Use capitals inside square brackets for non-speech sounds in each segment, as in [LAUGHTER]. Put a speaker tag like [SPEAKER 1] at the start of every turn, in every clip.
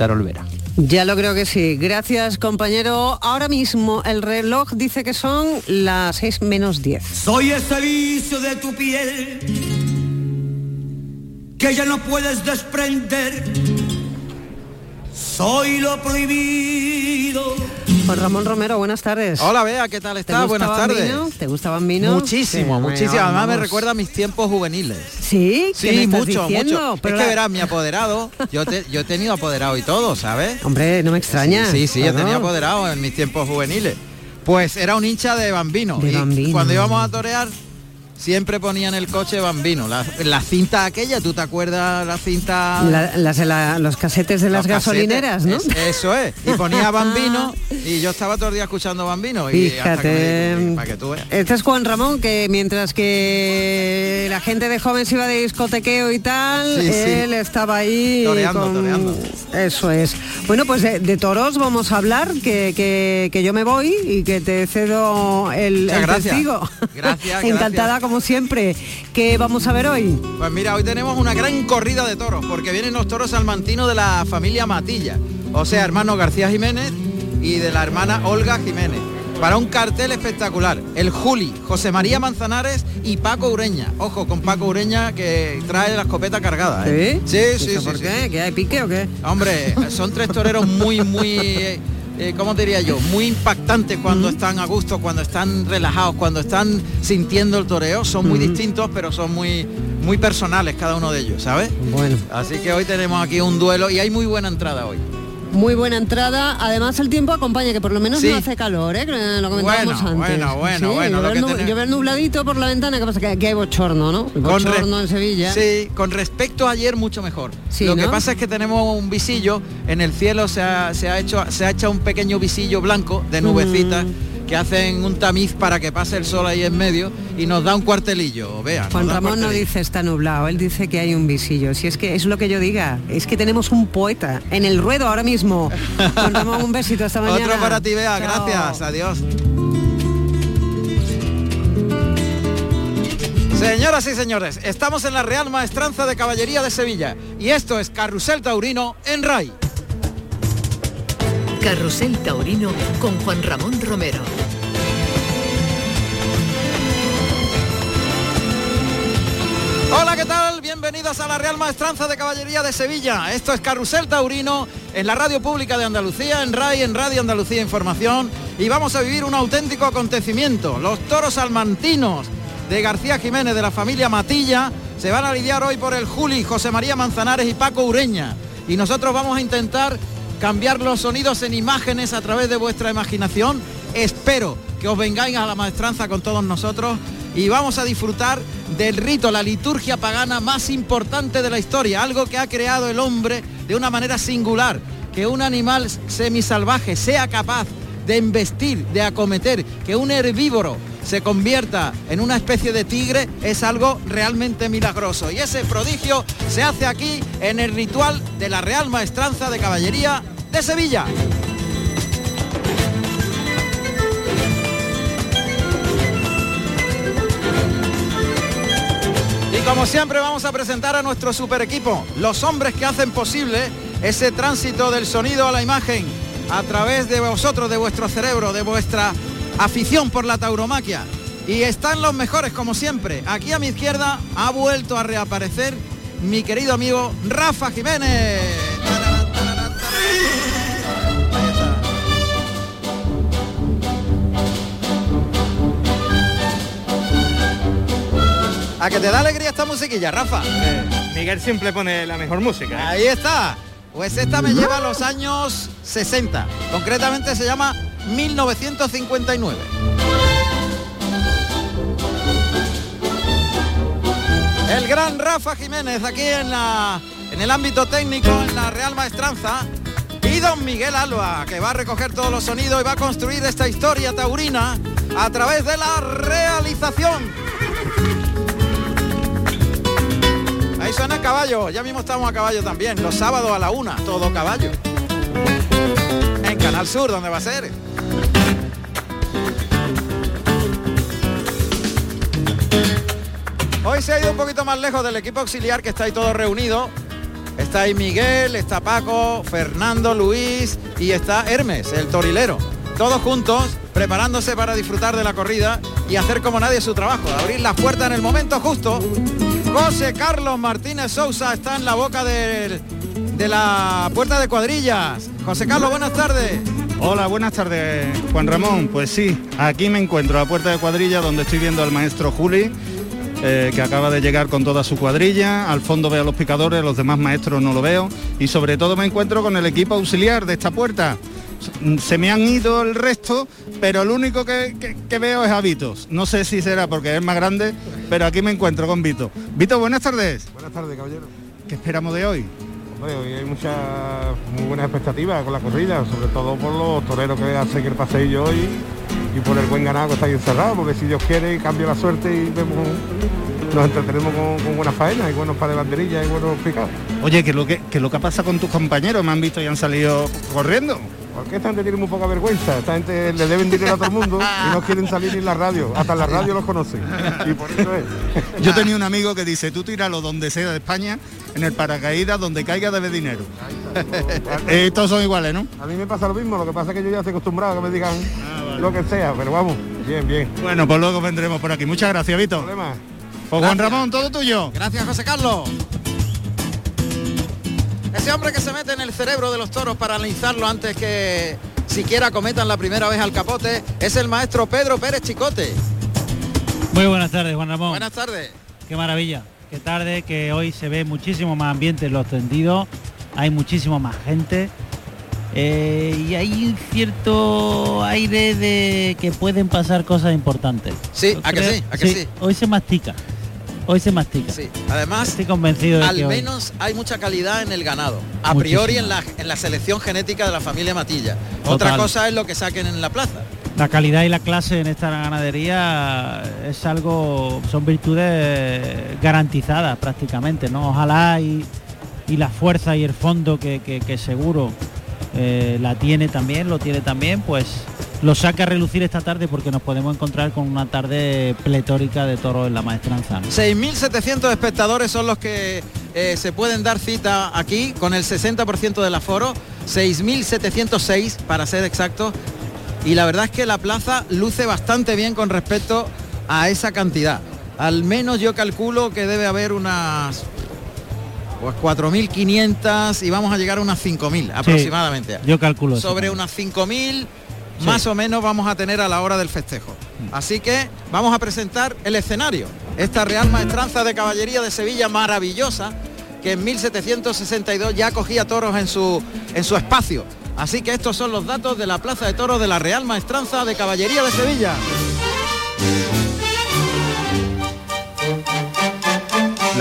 [SPEAKER 1] Olvera.
[SPEAKER 2] Ya lo creo que sí. Gracias, compañero. Ahora mismo el reloj dice que son las 6 menos 10.
[SPEAKER 3] Soy ese vicio de tu piel que ya no puedes desprender. Soy lo prohibido
[SPEAKER 2] Juan Ramón Romero, buenas tardes.
[SPEAKER 4] Hola Bea, ¿qué tal estás? Buenas tardes.
[SPEAKER 2] ¿Te gustaban vino?
[SPEAKER 4] Muchísimo, muchísimo. Además me recuerda a mis tiempos juveniles.
[SPEAKER 2] Sí,
[SPEAKER 4] sí, mucho, mucho. es que verás, mi apoderado, yo, yo he tenido apoderado y todo, ¿sabes?
[SPEAKER 2] Hombre, no me extraña.
[SPEAKER 4] Sí, sí, yo tenía apoderado en mis tiempos juveniles. Pues era un hincha de bambino. De bambino. cuando íbamos a torear, siempre ponían el coche bambino. La, cinta aquella, ¿tú te acuerdas la cinta?
[SPEAKER 2] las, los casetes de las gasolineras, ¿no?
[SPEAKER 4] eso es. Y [LAUGHS] ponía bambino y yo estaba todo el día escuchando bambino. Y
[SPEAKER 2] Fíjate. para que tú veas. Este es Juan Ramón, que mientras que la gente de joven se iba de discotequeo y tal, él estaba ahí.
[SPEAKER 4] Toreando, toreando.
[SPEAKER 2] Eso es. Bueno, pues de, toros vamos a hablar, que, que, yo me voy y que te cedo el, el
[SPEAKER 4] gracias.
[SPEAKER 2] testigo.
[SPEAKER 4] Gracias. [LAUGHS]
[SPEAKER 2] Encantada como siempre. ¿Qué vamos a ver hoy?
[SPEAKER 4] Pues mira, hoy tenemos una gran corrida de toros, porque vienen los toros salmantinos de la familia Matilla, o sea, hermano García Jiménez y de la hermana Olga Jiménez. Para un cartel espectacular, el Juli, José María Manzanares y Paco Ureña. Ojo, con Paco Ureña que trae la escopeta cargada.
[SPEAKER 2] ¿eh?
[SPEAKER 4] Sí, sí, sí.
[SPEAKER 2] ¿Por qué? ¿Que hay pique o qué?
[SPEAKER 4] Hombre, son tres toreros muy, muy [LAUGHS] eh, ¿cómo diría yo? Muy impactantes cuando están a gusto, cuando están relajados, cuando están sintiendo el toreo. Son muy distintos, pero son muy, muy personales cada uno de ellos, ¿sabes?
[SPEAKER 2] Bueno.
[SPEAKER 4] Así que hoy tenemos aquí un duelo y hay muy buena entrada hoy.
[SPEAKER 2] Muy buena entrada. Además el tiempo acompaña, que por lo menos no hace calor, ¿eh? Lo comentábamos
[SPEAKER 4] bueno,
[SPEAKER 2] antes.
[SPEAKER 4] Bueno, bueno, bueno.
[SPEAKER 2] Yo veo nubladito por la ventana, que pasa que aquí hay bochorno, ¿no? bochorno en Sevilla.
[SPEAKER 4] Sí, con respecto a ayer mucho mejor. lo que pasa es que tenemos un visillo, en el cielo se ha, hecho, se ha hecho un pequeño visillo blanco de nubecitas. Mm que hacen un tamiz para que pase el sol ahí en medio y nos da un cuartelillo, vean.
[SPEAKER 2] Juan Ramón no dice está nublado, él dice que hay un visillo. Si es que es lo que yo diga, es que tenemos un poeta en el ruedo ahora mismo. Juan Ramón, un besito hasta [LAUGHS] mañana.
[SPEAKER 4] Otro para ti, Bea, gracias, adiós. Señoras y señores, estamos en la Real Maestranza de Caballería de Sevilla y esto es Carrusel Taurino en RAI.
[SPEAKER 5] Carrusel Taurino con Juan Ramón Romero.
[SPEAKER 4] Hola, ¿qué tal? Bienvenidos a la Real Maestranza de Caballería de Sevilla. Esto es Carrusel Taurino en la Radio Pública de Andalucía, en RAI, en Radio Andalucía Información. Y vamos a vivir un auténtico acontecimiento. Los toros salmantinos de García Jiménez de la familia Matilla se van a lidiar hoy por el Juli, José María Manzanares y Paco Ureña. Y nosotros vamos a intentar cambiar los sonidos en imágenes a través de vuestra imaginación. Espero que os vengáis a la maestranza con todos nosotros y vamos a disfrutar del rito, la liturgia pagana más importante de la historia, algo que ha creado el hombre de una manera singular, que un animal semisalvaje sea capaz de embestir, de acometer, que un herbívoro se convierta en una especie de tigre es algo realmente milagroso. Y ese prodigio se hace aquí en el ritual de la Real Maestranza de Caballería de Sevilla. Y como siempre vamos a presentar a nuestro super equipo, los hombres que hacen posible ese tránsito del sonido a la imagen a través de vosotros, de vuestro cerebro, de vuestra afición por la tauromaquia. Y están los mejores como siempre. Aquí a mi izquierda ha vuelto a reaparecer mi querido amigo Rafa Jiménez. ¿A que te da alegría esta musiquilla, Rafa?
[SPEAKER 6] Eh, Miguel siempre pone la mejor música. ¿eh?
[SPEAKER 4] Ahí está. Pues esta me lleva a los años 60. Concretamente se llama 1959. El gran Rafa Jiménez aquí en, la, en el ámbito técnico, en la Real Maestranza. Y don Miguel Alba, que va a recoger todos los sonidos y va a construir esta historia taurina a través de la realización. Ahí suena caballo, ya mismo estamos a caballo también, los sábados a la una, todo caballo. En Canal Sur, donde va a ser. Hoy se ha ido un poquito más lejos del equipo auxiliar que está ahí todo reunido. Está ahí Miguel, está Paco, Fernando, Luis y está Hermes, el torilero. Todos juntos preparándose para disfrutar de la corrida y hacer como nadie su trabajo, abrir las puertas en el momento justo. José Carlos Martínez Sousa está en la boca de, de la puerta de cuadrillas. José Carlos, buenas tardes.
[SPEAKER 1] Hola, buenas tardes, Juan Ramón. Pues sí, aquí me encuentro a la puerta de cuadrilla donde estoy viendo al maestro Juli, eh, que acaba de llegar con toda su cuadrilla. Al fondo veo a los picadores, los demás maestros no lo veo. Y sobre todo me encuentro con el equipo auxiliar de esta puerta. Se me han ido el resto, pero el único que, que- que veo es a Vitos. No sé si será porque es más grande, pero aquí me encuentro con Vito. Vito, buenas tardes.
[SPEAKER 7] Buenas tardes, caballero.
[SPEAKER 1] ¿Qué esperamos de hoy?
[SPEAKER 7] Hombre, hoy hay muchas muy buenas expectativas con la corrida, sobre todo por los toreros que hacen el paseillo hoy y por el buen ganado que está ahí encerrado, porque si Dios quiere cambia la suerte y vemos, nos entretenemos con, con buenas faenas y buenos para de banderillas y buenos picados.
[SPEAKER 1] Oye, que lo que, que lo que pasa con tus compañeros, me han visto y han salido corriendo.
[SPEAKER 7] Porque esta gente tiene muy poca vergüenza, esta gente le deben dinero a todo el mundo y no quieren salir ni en la radio, hasta la radio los conocen. Y por eso es.
[SPEAKER 1] Yo tenía un amigo que dice, tú tíralo donde sea de España, en el paracaídas, donde caiga debe dinero. Eh, Todos son iguales, ¿no?
[SPEAKER 7] A mí me pasa lo mismo, lo que pasa es que yo ya estoy acostumbrado a que me digan lo que sea, pero vamos, bien, bien.
[SPEAKER 1] Bueno, pues luego vendremos por aquí. Muchas gracias, Vito.
[SPEAKER 7] Problema.
[SPEAKER 1] Pues Juan. Ramón, todo tuyo.
[SPEAKER 4] Gracias, José Carlos. Ese hombre que se mete en el cerebro de los toros para analizarlo antes que siquiera cometan la primera vez al capote es el maestro Pedro Pérez Chicote.
[SPEAKER 8] Muy buenas tardes, Juan Ramón.
[SPEAKER 4] Buenas tardes.
[SPEAKER 8] Qué maravilla. Qué tarde que hoy se ve muchísimo más ambiente en los tendidos, hay muchísimo más gente eh, y hay un cierto aire de que pueden pasar cosas importantes.
[SPEAKER 4] Sí, ¿a que sí? ¿A que sí?
[SPEAKER 8] Hoy se mastica. Hoy se mastica.
[SPEAKER 4] Sí, además,
[SPEAKER 8] Estoy convencido de
[SPEAKER 4] al
[SPEAKER 8] que hoy-
[SPEAKER 4] menos hay mucha calidad en el ganado. A priori en la, en la selección genética de la familia Matilla.
[SPEAKER 8] Total.
[SPEAKER 4] Otra cosa es lo que saquen en la plaza.
[SPEAKER 8] La calidad y la clase en esta ganadería es algo, son virtudes garantizadas prácticamente, ¿no? Ojalá y, y la fuerza y el fondo que, que- que seguro eh, la tiene también, lo tiene también, pues lo saca a relucir esta tarde porque nos podemos encontrar con una tarde pletórica de toros en la maestranza. ¿no?
[SPEAKER 4] 6.700 espectadores son los que eh, se pueden dar cita aquí con el 60% del aforo, 6.706 para ser exactos. Y la verdad es que la plaza luce bastante bien con respecto a esa cantidad. Al menos yo calculo que debe haber unas pues 4.500 y vamos a llegar a unas 5.000 aproximadamente.
[SPEAKER 8] Yo calculo eso
[SPEAKER 4] Sobre
[SPEAKER 8] también.
[SPEAKER 4] unas 5.000
[SPEAKER 8] Sí.
[SPEAKER 4] más o menos vamos a tener a la hora del festejo. Así que vamos a presentar el escenario. Esta Real Maestranza de Caballería de Sevilla maravillosa que en 1762 ya cogía toros en su, en su espacio. Así que estos son los datos de la Plaza de Toros de la Real Maestranza de Caballería de Sevilla.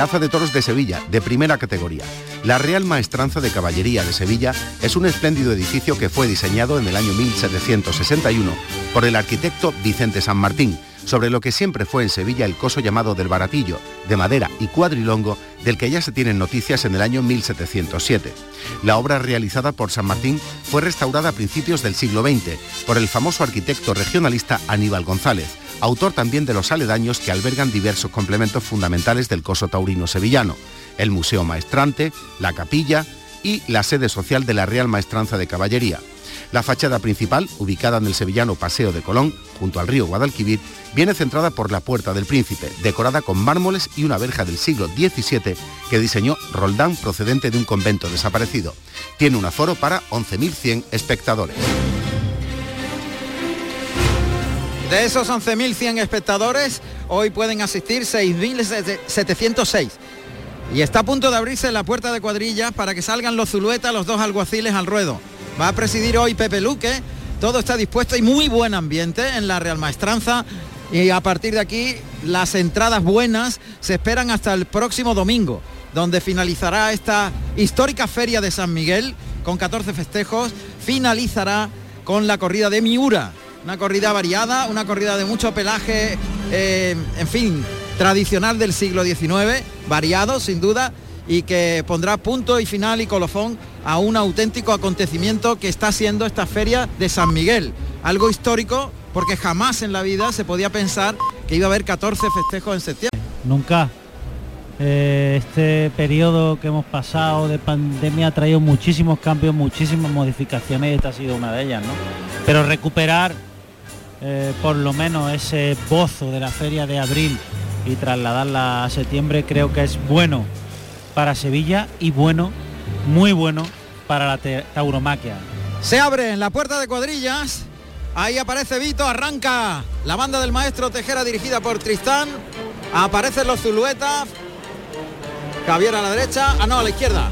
[SPEAKER 9] Plaza de Toros de Sevilla, de primera categoría. La Real Maestranza de Caballería de Sevilla es un espléndido edificio que fue diseñado en el año 1761 por el arquitecto Vicente San Martín, sobre lo que siempre fue en Sevilla el coso llamado del Baratillo, de madera y cuadrilongo, del que ya se tienen noticias en el año 1707. La obra realizada por San Martín fue restaurada a principios del siglo XX por el famoso arquitecto regionalista Aníbal González, autor también de los aledaños que albergan diversos complementos fundamentales del coso taurino sevillano, el Museo Maestrante, la capilla y la sede social de la Real Maestranza de Caballería. La fachada principal, ubicada en el sevillano Paseo de Colón, junto al río Guadalquivir, viene centrada por la Puerta del Príncipe, decorada con mármoles y una verja del siglo XVII que diseñó Roldán procedente de un convento desaparecido. Tiene un aforo para 11.100 espectadores.
[SPEAKER 4] De esos 11.100 espectadores, hoy pueden asistir 6.706. Y está a punto de abrirse la puerta de cuadrilla para que salgan los Zulueta, los dos alguaciles al ruedo. Va a presidir hoy Pepe Luque. Todo está dispuesto y muy buen ambiente en la Real Maestranza. Y a partir de aquí, las entradas buenas se esperan hasta el próximo domingo, donde finalizará esta histórica feria de San Miguel con 14 festejos. Finalizará con la corrida de Miura, una corrida variada, una corrida de mucho pelaje, eh, en fin, tradicional del siglo XIX, variado sin duda, y que pondrá punto y final y colofón a un auténtico acontecimiento que está siendo esta feria de San Miguel. Algo histórico porque jamás en la vida se podía pensar que iba a haber 14 festejos en septiembre.
[SPEAKER 8] Nunca. Eh, este periodo que hemos pasado de pandemia ha traído muchísimos cambios, muchísimas modificaciones y esta ha sido una de ellas, ¿no? Pero recuperar eh, por lo menos ese bozo de la feria de abril y trasladarla a septiembre creo que es bueno para Sevilla y bueno, muy bueno para la tauromaquia.
[SPEAKER 4] Se abre la puerta de cuadrillas. Ahí aparece Vito, arranca la banda del maestro Tejera dirigida por Tristán. Aparecen los Zuluetas. Javier a la derecha, ah no, a la izquierda.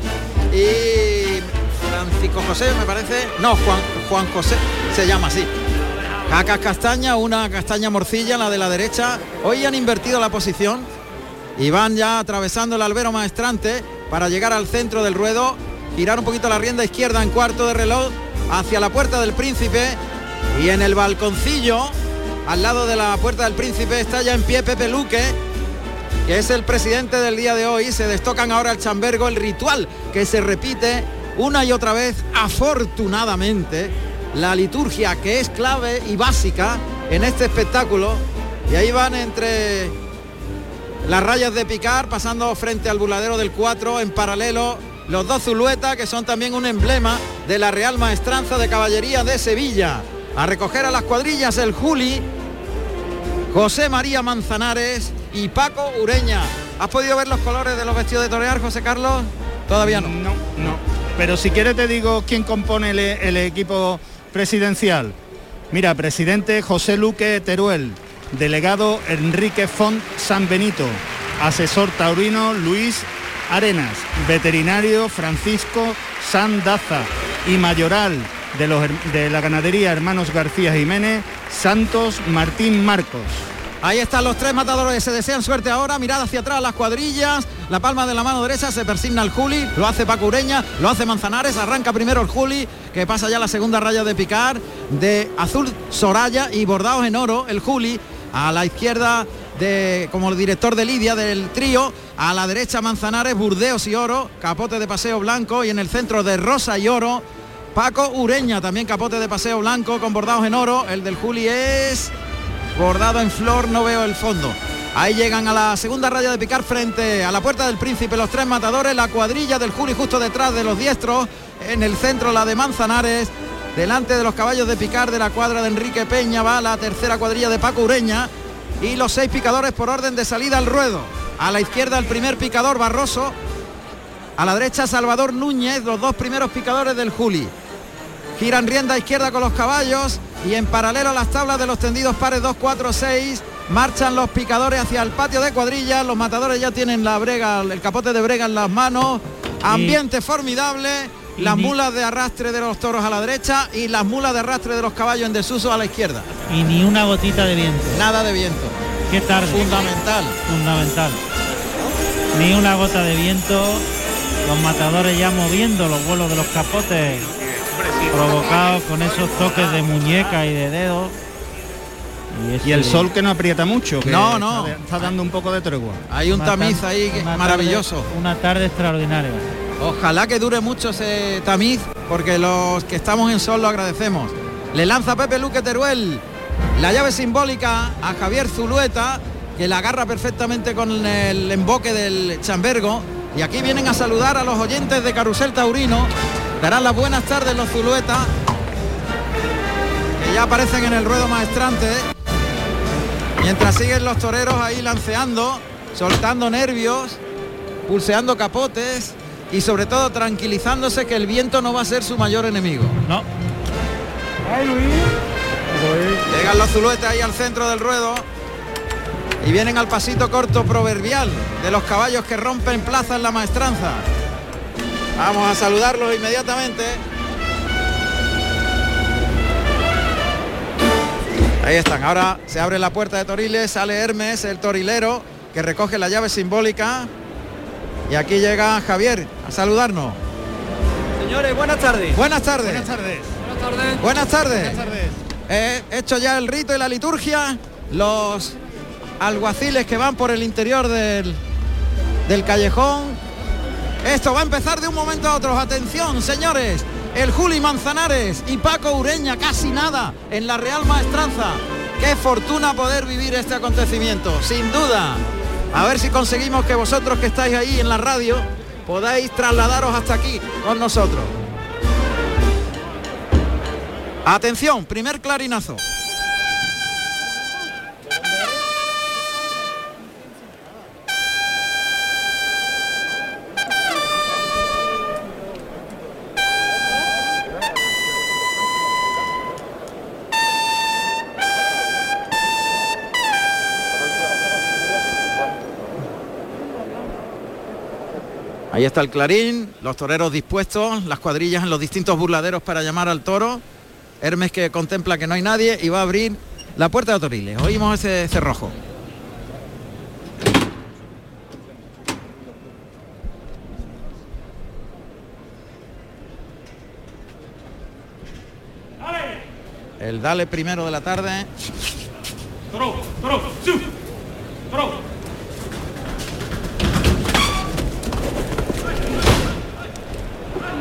[SPEAKER 4] Y Francisco José, me parece. No, Juan, Juan José se llama así. Cacas castaña, una castaña morcilla, la de la derecha. Hoy han invertido la posición y van ya atravesando el albero maestrante para llegar al centro del ruedo, girar un poquito la rienda izquierda en cuarto de reloj hacia la puerta del príncipe y en el balconcillo, al lado de la puerta del príncipe, está ya en pie Pepe Luque, que es el presidente del día de hoy. Se destocan ahora el chambergo, el ritual que se repite una y otra vez, afortunadamente, la liturgia que es clave y básica en este espectáculo. Y ahí van entre las rayas de picar, pasando frente al buladero del 4 en paralelo los dos Zuluetas, que son también un emblema de la Real Maestranza de Caballería de Sevilla. A recoger a las cuadrillas el Juli, José María Manzanares y Paco Ureña. ¿Has podido ver los colores de los vestidos de torear, José Carlos? Todavía no.
[SPEAKER 1] No, no. Pero si quieres te digo quién compone el, equipo presidencial. Mira, presidente José Luque Teruel, delegado Enrique Font San Benito, asesor taurino Luis Arenas, veterinario Francisco Sandaza y mayoral de, los, de la ganadería Hermanos García Jiménez, Santos Martín Marcos.
[SPEAKER 4] Ahí están los tres matadores, se desean suerte ahora, mirada hacia atrás las cuadrillas, la palma de la mano derecha se persigna el Juli, lo hace Paco Ureña, lo hace Manzanares, arranca primero el Juli, que pasa ya la segunda raya de picar, de azul Soraya y bordados en oro el Juli, a la izquierda de, como el director de Lidia del trío, a la derecha Manzanares, Burdeos y Oro, capote de paseo blanco. Y en el centro de Rosa y Oro, Paco Ureña, también capote de paseo blanco con bordados en oro, el del Juli es bordado en flor, no veo el fondo. Ahí llegan a la segunda raya de picar frente a la puerta del príncipe los tres matadores, la cuadrilla del Juli justo detrás de los diestros, en el centro la de Manzanares, delante de los caballos de picar de la cuadra de Enrique Peña va la tercera cuadrilla de Paco Ureña, y los seis picadores por orden de salida al ruedo. A la izquierda el primer picador Barroso, a la derecha Salvador Núñez, los dos primeros picadores del Juli. Giran rienda izquierda con los caballos y en paralelo a las tablas de los tendidos pares 2, 4, 6 marchan los picadores hacia el patio de cuadrillas. Los matadores ya tienen la brega, el capote de brega en las manos. Ambiente formidable. Las mulas de arrastre de los toros a la derecha y las mulas de arrastre de los caballos en desuso a la izquierda.
[SPEAKER 8] Y ni una gotita de viento.
[SPEAKER 4] Nada de viento.
[SPEAKER 8] Qué tarde.
[SPEAKER 4] Fundamental.
[SPEAKER 8] Fundamental. Ni una gota de viento. Los matadores ya moviendo los vuelos de los capotes provocados con esos toques de muñeca y de dedos.
[SPEAKER 1] Y, el sol que no aprieta mucho.
[SPEAKER 4] no, no.
[SPEAKER 1] Está, dando un poco de tregua.
[SPEAKER 4] Hay un tamiz ahí maravilloso.
[SPEAKER 8] una tarde extraordinaria.
[SPEAKER 4] Ojalá que dure mucho ese tamiz, porque los que estamos en sol lo agradecemos. Le lanza Pepe Luque Teruel la llave simbólica a Javier Zulueta, que la agarra perfectamente con el emboque del chambergo. Y aquí vienen a saludar a los oyentes de Carusel Taurino. Darán las buenas tardes los Zulueta, que ya aparecen en el ruedo maestrante. Mientras siguen los toreros ahí lanceando, soltando nervios, pulseando capotes y sobre todo tranquilizándose que el viento no va a ser su mayor enemigo.
[SPEAKER 8] No.
[SPEAKER 4] Llegan los zuluetes ahí al centro del ruedo y vienen al pasito corto proverbial de los caballos que rompen plaza en la maestranza. Vamos a saludarlos inmediatamente. Ahí están, ahora se abre la puerta de Toriles, sale Hermes, el torilero, que recoge la llave simbólica. Y aquí llega Javier a saludarnos.
[SPEAKER 10] Señores, buenas tardes.
[SPEAKER 4] Buenas tardes.
[SPEAKER 1] Buenas tardes.
[SPEAKER 10] Buenas tardes.
[SPEAKER 4] Buenas tardes. Buenas tardes. He hecho ya el rito y la liturgia. Los alguaciles que van por el interior del, del callejón. Esto va a empezar de un momento a otro. Atención, señores. El Juli Manzanares y Paco Ureña, casi nada en la Real Maestranza. Qué fortuna poder vivir este acontecimiento, sin duda. A ver si conseguimos que vosotros que estáis ahí en la radio podáis trasladaros hasta aquí con nosotros. Atención, primer clarinazo. Ahí está el clarín, los toreros dispuestos, las cuadrillas en los distintos burladeros para llamar al toro. Hermes que contempla que no hay nadie y va a abrir la puerta de Toriles. Oímos ese cerrojo. El dale primero de la tarde.
[SPEAKER 11] Toro, toro. Toro.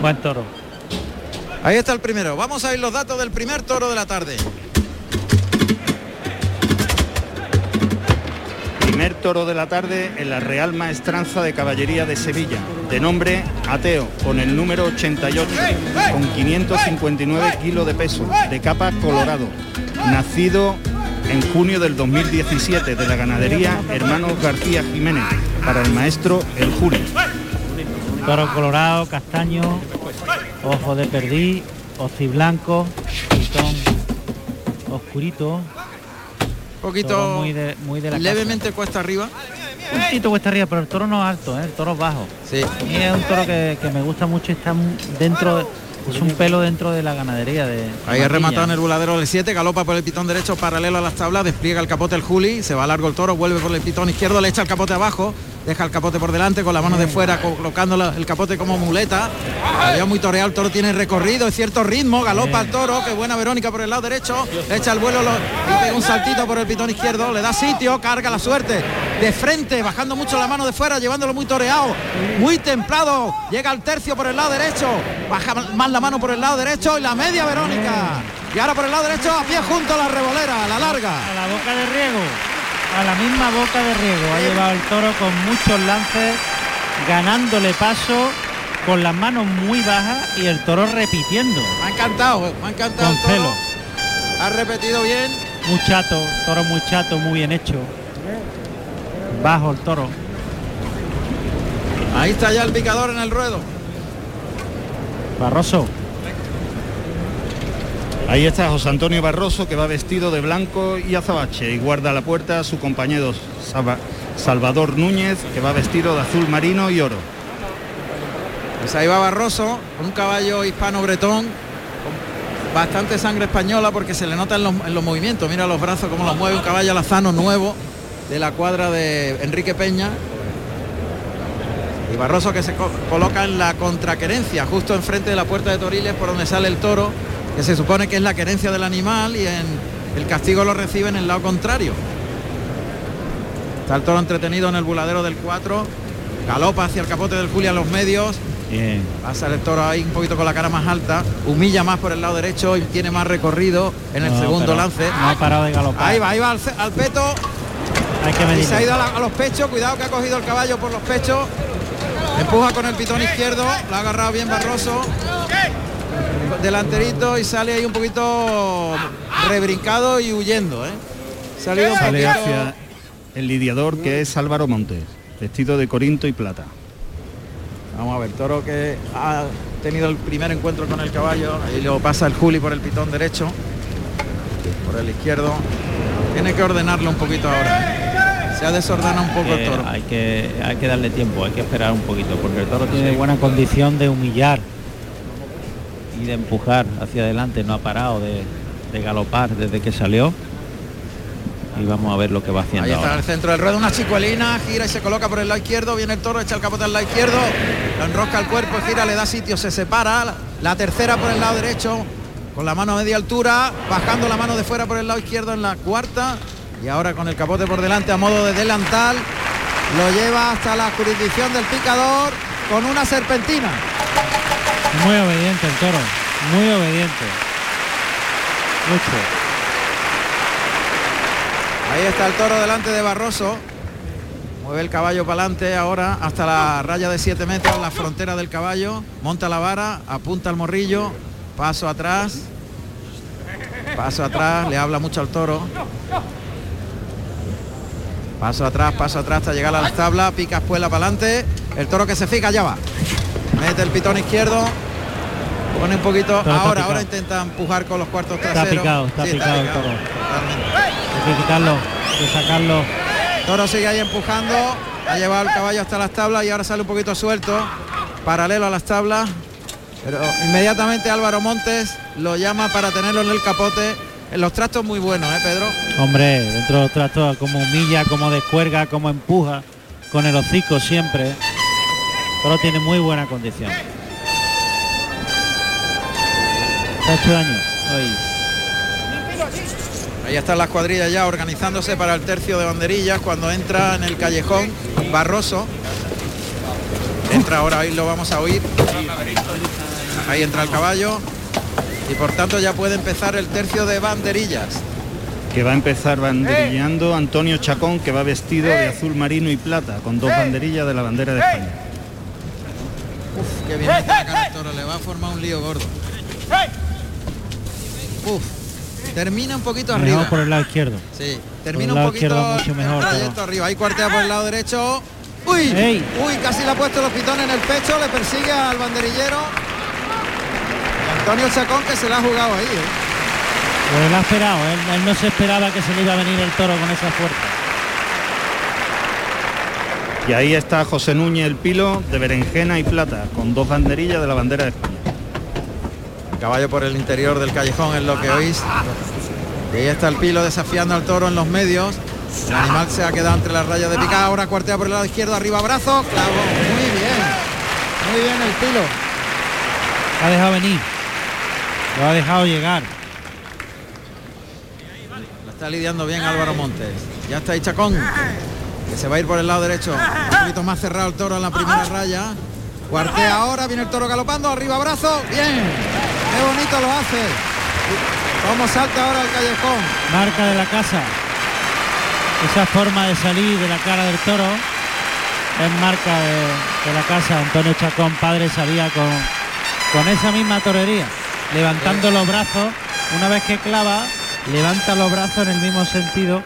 [SPEAKER 8] Buen toro.
[SPEAKER 4] Ahí está el primero. Vamos a ver los datos del primer toro de la tarde.
[SPEAKER 1] Primer toro de la tarde en la Real Maestranza de Caballería de Sevilla, de nombre Ateo, con el número 88, con 559 kilos de peso, de capa colorado, nacido en junio del 2017 de la ganadería Hermanos García Jiménez, para el maestro El Juli.
[SPEAKER 8] Toro colorado, castaño, ojo de perdí, blanco, pitón oscurito.
[SPEAKER 4] Un poquito
[SPEAKER 8] muy de, muy de la
[SPEAKER 4] levemente cuesta arriba.
[SPEAKER 8] Un poquito cuesta arriba, pero el toro no es alto, ¿eh? el toro es bajo.
[SPEAKER 4] Sí.
[SPEAKER 8] A mí es un toro que, que me gusta mucho, está dentro, de- es un pelo dentro de la ganadería de.
[SPEAKER 4] Ahí ha rematado en el buladero del 7, galopa por el pitón derecho paralelo a las tablas, despliega el capote el Juli, se va largo el toro, vuelve por el pitón izquierdo, le echa el capote abajo, deja el capote por delante con la mano de fuera, colocando el capote como muleta. Veo muy toreado, el toro tiene recorrido, es cierto ritmo, galopa el toro, que buena Verónica por el lado derecho, echa el vuelo lo- y pega un saltito por el pitón izquierdo, le da sitio, carga la suerte, de frente, bajando mucho la mano de fuera, llevándolo muy toreado, muy templado, llega al tercio por el lado derecho, baja más la mano por el lado derecho y la media Verónica. Y ahora por el lado derecho a pie junto a la revolera, a la larga.
[SPEAKER 8] A la boca de riego, a la misma boca de riego. Ha llevado el toro con muchos lances, ganándole paso, con las manos muy bajas y el toro repitiendo.
[SPEAKER 4] Me ha encantado, me ha encantado
[SPEAKER 8] Con
[SPEAKER 4] el toro.
[SPEAKER 8] celo.
[SPEAKER 4] Ha repetido bien.
[SPEAKER 8] Muy chato, toro muy chato, muy bien hecho. Bajo el toro.
[SPEAKER 4] Ahí está ya el picador en el ruedo.
[SPEAKER 8] Barroso.
[SPEAKER 1] Ahí está José Antonio Barroso que va vestido de blanco y azabache y guarda a la puerta a su compañero Salvador Núñez que va vestido de azul marino y oro.
[SPEAKER 4] Pues ahí va Barroso, un caballo hispano-bretón, con bastante sangre española porque se le nota en los, en los movimientos. Mira los brazos como los mueve un caballo alazano nuevo de la cuadra de Enrique Peña. Y Barroso que se co- coloca en la contraquerencia, justo enfrente de la puerta de Toriles por donde sale el toro, que se supone que es la querencia del animal y en el castigo lo recibe en el lado contrario. Está el toro entretenido en el buladero del 4, galopa hacia el capote del Julia a los medios,
[SPEAKER 8] Bien.
[SPEAKER 4] Pasa el toro ahí un poquito con la cara más alta, humilla más por el lado derecho y tiene más recorrido en el
[SPEAKER 8] No,
[SPEAKER 4] segundo lance.
[SPEAKER 8] No ha parado de galopar.
[SPEAKER 4] Ahí va, ahí va al, al peto
[SPEAKER 8] Hay que
[SPEAKER 4] y se ha ido a, la- a los pechos. Cuidado que ha cogido el caballo por los pechos. Empuja con el pitón izquierdo, lo ha agarrado bien Barroso. Delanterito y sale ahí un poquito rebrincado y huyendo. ¿eh?
[SPEAKER 1] Sale hacia el lidiador que es Álvaro Montes, vestido de corinto y plata.
[SPEAKER 4] Vamos a ver, toro que ha tenido el primer encuentro con el caballo, ahí luego pasa el Juli por el pitón derecho, por el izquierdo. Tiene que ordenarlo un poquito ahora. ¿eh? Se ha desordenado un poco el toro.
[SPEAKER 8] hay que hay que darle tiempo, hay que esperar un poquito, porque el toro tiene buena condición de humillar y de empujar hacia adelante, no ha parado de, de galopar desde que salió. Y vamos a ver lo que va haciendo
[SPEAKER 4] Ahí está en el centro del ruedo, una chicuelina, gira y se coloca por el lado izquierdo, viene el toro, echa el capote al lado izquierdo, lo enrosca el cuerpo, gira, le da sitio, se separa, la, la tercera por el lado derecho, con la mano a media altura, bajando la mano de fuera por el lado izquierdo en la cuarta, y ahora con el capote por delante a modo de delantal, lo lleva hasta la jurisdicción del picador con una serpentina.
[SPEAKER 8] Muy obediente el toro, muy obediente. Mucho.
[SPEAKER 4] Ahí está el toro delante de Barroso. Mueve el caballo para adelante ahora hasta la raya de 7 metros, la frontera del caballo. Monta la vara, apunta al morrillo, paso atrás. Paso atrás, le habla mucho al toro. Paso atrás, paso atrás hasta llegar a las tablas, pica espuela para adelante. El toro que se fija, ya va. Mete el pitón izquierdo. Pone un poquito.
[SPEAKER 8] Está
[SPEAKER 4] Ahora, ahora intenta empujar con los cuartos
[SPEAKER 8] Está
[SPEAKER 4] traseros.
[SPEAKER 8] picado, está
[SPEAKER 4] Sí,
[SPEAKER 8] picado el toro. Hay que quitarlo, hay que sacarlo.
[SPEAKER 4] Toro sigue ahí empujando, ha llevado el caballo hasta las tablas y ahora sale un poquito suelto, paralelo a las tablas. Pero inmediatamente Álvaro Montes lo llama para tenerlo en el capote. En los trastos muy buenos, ¿eh, Pedro?
[SPEAKER 8] Hombre, dentro de los trastos, como humilla, como descuerga, como empuja, con el hocico siempre. Toro tiene muy buena condición. Está hecho daño. Ay.
[SPEAKER 4] Ahí están las cuadrillas ya organizándose para el tercio de banderillas cuando entra en el callejón Barroso. Entra ahora, ahí lo vamos a oír. Ahí entra el caballo. Y por tanto ya puede empezar el tercio de banderillas.
[SPEAKER 1] que va a empezar banderillando Antonio Chacón, que va vestido de azul marino y plata, con dos banderillas de la bandera de España.
[SPEAKER 4] Que bien mete la cara al toro, le va a formar un lío gordo. Uf, termina un poquito
[SPEAKER 8] Mejor
[SPEAKER 4] arriba.
[SPEAKER 8] por el lado izquierdo.
[SPEAKER 4] Sí,
[SPEAKER 8] Por
[SPEAKER 4] termina
[SPEAKER 8] el
[SPEAKER 4] un
[SPEAKER 8] lado
[SPEAKER 4] poquito
[SPEAKER 8] mucho
[SPEAKER 4] el
[SPEAKER 8] mejor,
[SPEAKER 4] trayecto
[SPEAKER 8] pero-
[SPEAKER 4] arriba. Ahí cuartea por el lado derecho. Uy,
[SPEAKER 8] Ey.
[SPEAKER 4] uy, casi le ha puesto los pitones en el pecho, le persigue al banderillero. Antonio Chacón que se la ha jugado ahí. ¿eh?
[SPEAKER 8] Pues él ha esperado, él, él no se esperaba que se le iba a venir el toro con esa fuerza.
[SPEAKER 1] Y ahí está José Núñez el Pilo de berenjena y plata, con dos banderillas de la bandera de España.
[SPEAKER 4] Caballo por el interior del callejón es lo que oís. Y ahí está el pilo desafiando al toro en los medios. El animal se ha quedado entre las rayas de picada. Ahora cuartea por el lado izquierdo, arriba brazo. Clavo. Muy bien. Muy bien el pilo.
[SPEAKER 8] Lo ha dejado venir. Lo ha dejado llegar.
[SPEAKER 4] Lo está lidiando bien Álvaro Montes. Ya está ahí Chacón. Que se va a ir por el lado derecho. [LAUGHS] Un poquito más cerrado el toro en la primera [LAUGHS] raya. Cuartea ahora, viene el toro galopando, arriba brazo. Bien. Qué bonito lo hace. Cómo salta ahora el callejón.
[SPEAKER 8] Marca de la casa. Esa forma de salir de la cara del toro es marca de, de la casa. Antonio Chacón, padre, salía con, con esa misma torería, levantando los brazos. Una vez que clava, levanta los brazos en el mismo sentido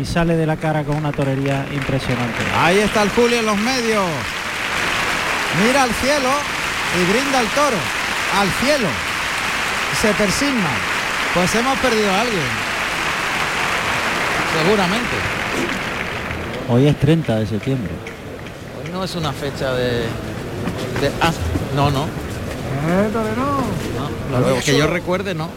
[SPEAKER 8] y sale de la cara con una torería impresionante.
[SPEAKER 4] Ahí está el Julio en los medios. Mira al cielo y brinda al toro. Al cielo. Se persigna. Pues hemos perdido a alguien. Seguramente.
[SPEAKER 8] Hoy es 30 de septiembre.
[SPEAKER 4] Hoy no es una fecha de... de- ah, no, no. No, lo que yo recuerde, no.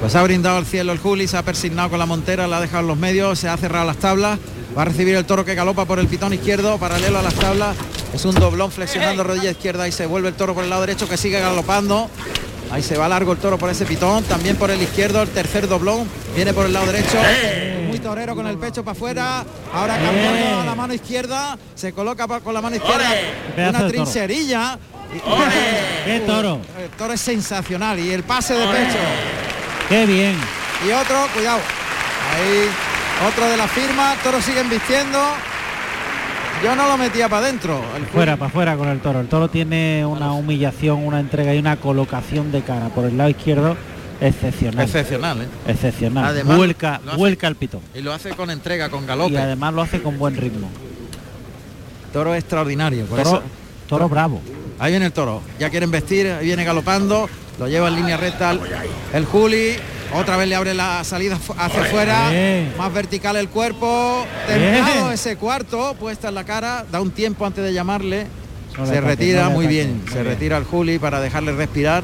[SPEAKER 4] Pues ha brindado al cielo el Juli, se ha persignado con la montera, la ha dejado en los medios, se ha cerrado las tablas, va a recibir el toro que galopa por el pitón izquierdo, paralelo a las tablas, es un doblón flexionando rodilla izquierda y se vuelve el toro por el lado derecho que sigue galopando. Ahí se va largo el toro por ese pitón, también por el izquierdo, el tercer doblón, viene por el lado derecho, muy torero con el pecho para afuera, ahora cambiando a la mano izquierda, se coloca con la mano izquierda. Una trincherilla.
[SPEAKER 8] ¡Qué toro!
[SPEAKER 4] El toro es sensacional y el pase de pecho.
[SPEAKER 8] ¡Qué bien!
[SPEAKER 4] Y otro, cuidado. Ahí, otro de la firma, toro siguen vistiendo. Yo no lo metía para adentro.
[SPEAKER 8] Fuera, para afuera con el toro. El toro tiene una humillación, una entrega y una colocación de cara por el lado izquierdo excepcional.
[SPEAKER 4] Excepcional, ¿eh?
[SPEAKER 8] Excepcional.
[SPEAKER 4] Además,
[SPEAKER 8] vuelca,
[SPEAKER 4] hace-
[SPEAKER 8] vuelca el pitón.
[SPEAKER 4] Y lo hace con entrega, con
[SPEAKER 8] Y
[SPEAKER 4] galope.
[SPEAKER 8] además lo hace con buen ritmo.
[SPEAKER 4] Toro extraordinario. Por
[SPEAKER 8] Toro,
[SPEAKER 4] eso-
[SPEAKER 8] toro bravo.
[SPEAKER 4] Ahí viene el toro. Ya quieren vestir, ahí viene galopando. Lo lleva en línea recta el, Juli. Otra vez le abre la salida hacia afuera. Más vertical el cuerpo. Templado ese cuarto, puesta en la cara. Da un tiempo antes de llamarle.
[SPEAKER 8] No
[SPEAKER 4] se
[SPEAKER 8] ataque,
[SPEAKER 4] retira
[SPEAKER 8] no
[SPEAKER 4] muy
[SPEAKER 8] ataque.
[SPEAKER 4] bien.
[SPEAKER 8] Muy
[SPEAKER 4] se
[SPEAKER 8] bien.
[SPEAKER 4] retira el Juli para dejarle respirar.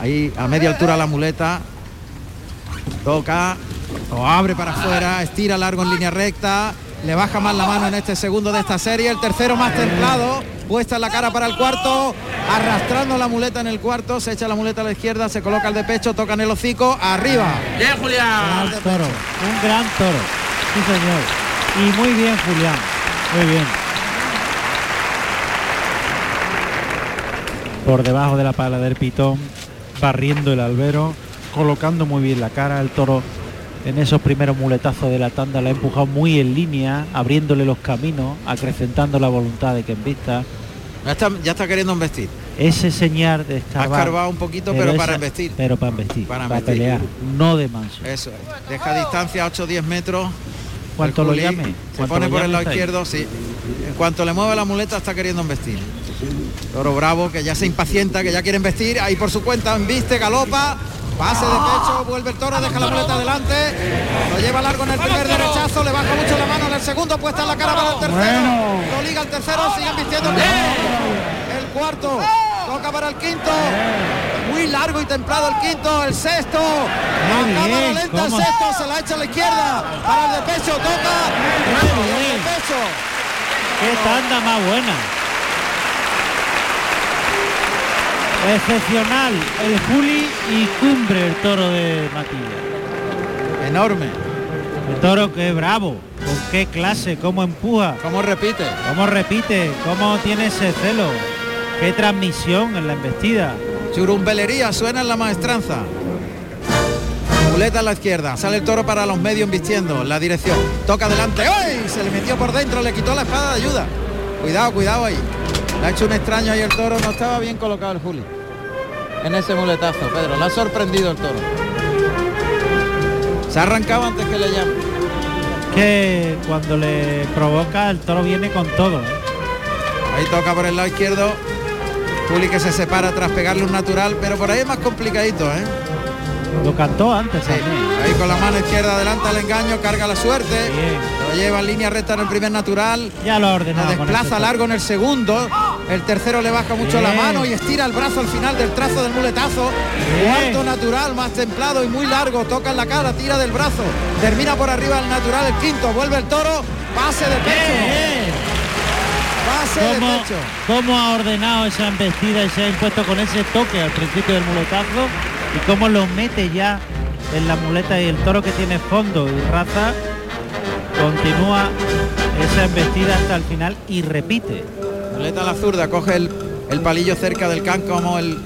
[SPEAKER 4] Ahí a media altura la muleta. Toca. Lo abre para afuera. Estira largo en línea recta. Le baja más la mano en este segundo de esta serie. El tercero más templado. Puesta en la cara para el cuarto. Arrastrando la muleta en el cuarto. Se echa la muleta a la izquierda. Se coloca el de pecho. Toca en el hocico. Arriba.
[SPEAKER 10] Bien, Julián.
[SPEAKER 8] Gran toro. Un gran toro. Sí, señor. Y muy bien, Julián. Muy bien. Por debajo de la pala del pitón, barriendo el albero, colocando muy bien la cara. El toro en esos primeros muletazos de la tanda, la ha empujado muy en línea, abriéndole los caminos, acrecentando la voluntad de que en vista.
[SPEAKER 4] Ya está, ya está queriendo investir.
[SPEAKER 8] Ese señal de escarbar.
[SPEAKER 4] Ha escarbado un poquito, pero, para investir.
[SPEAKER 8] Pero para investir,
[SPEAKER 4] Para
[SPEAKER 8] para,
[SPEAKER 4] investir.
[SPEAKER 8] pelear, no de manso.
[SPEAKER 4] Eso es. Deja distancia 8-10 metros.
[SPEAKER 8] Cuanto lo llame,
[SPEAKER 4] Se pone
[SPEAKER 8] lo
[SPEAKER 4] por el lado izquierdo, sí. En cuanto le mueve la muleta está queriendo investir. Toro Bravo que ya se impacienta, que ya quiere investir. Ahí por su cuenta embiste, galopa. Pase de pecho, vuelve el toro, deja la muleta adelante. Lo lleva largo en el primer derechazo, le baja mucho la mano en el segundo, puesta en la cara para el tercero. Lo liga el tercero, sigue embistiendo el cuarto, toca para el quinto. Muy largo y templado el quinto, el sexto. A cámara
[SPEAKER 8] bien,
[SPEAKER 4] lenta el sexto, se la echa a la izquierda. Para el de pecho, toca. El de pecho.
[SPEAKER 8] ¡Qué tanda más buena! Excepcional el Juli y cumbre el toro de Matilla.
[SPEAKER 4] Enorme.
[SPEAKER 8] El toro que es bravo, con qué clase, cómo empuja,
[SPEAKER 4] Cómo repite.
[SPEAKER 8] cómo repite, cómo tiene ese celo, qué transmisión en la embestida.
[SPEAKER 4] Churumbelería suena en la maestranza. Muleta a la izquierda, sale el toro para los medios vistiendo en la dirección. Toca adelante, ¡ay! Se le metió por dentro, le quitó la espada de ayuda. Cuidado, cuidado ahí. Le ha hecho un extraño ahí el toro, no estaba bien colocado el Juli. En ese muletazo, Pedro, le ha sorprendido el toro. Se ha arrancado antes que le llame.
[SPEAKER 8] Que cuando le provoca el toro viene con todo. ¿eh?
[SPEAKER 4] Ahí toca por el lado izquierdo. Juli que se separa tras pegarle un natural, pero por ahí es más complicadito, ¿eh?
[SPEAKER 8] Lo cantó antes
[SPEAKER 4] Sí, ahí con la mano izquierda adelanta el engaño, carga la suerte.
[SPEAKER 8] Bien.
[SPEAKER 4] Lo lleva en línea recta en el primer natural.
[SPEAKER 8] Ya lo ha
[SPEAKER 4] Lo
[SPEAKER 8] ordenado. con
[SPEAKER 4] desplaza largo en el segundo. El tercero le baja mucho la mano y estira el brazo al final del trazo del muletazo.
[SPEAKER 8] Bien.
[SPEAKER 4] Cuarto natural, más templado y muy largo. Toca en la cara, tira del brazo. Termina por arriba el natural, el quinto. Vuelve el toro. Pase de pecho.
[SPEAKER 8] Bien.
[SPEAKER 4] Pase de
[SPEAKER 8] ¿Cómo,
[SPEAKER 4] pecho.
[SPEAKER 8] cómo ha ordenado esa embestida y se ha impuesto con ese toque al principio del muletazo y cómo lo mete ya en la muleta y el toro que tiene fondo y raza continúa esa embestida hasta el final y repite.
[SPEAKER 4] Muleta a la zurda, coge el, el palillo cerca del can como el,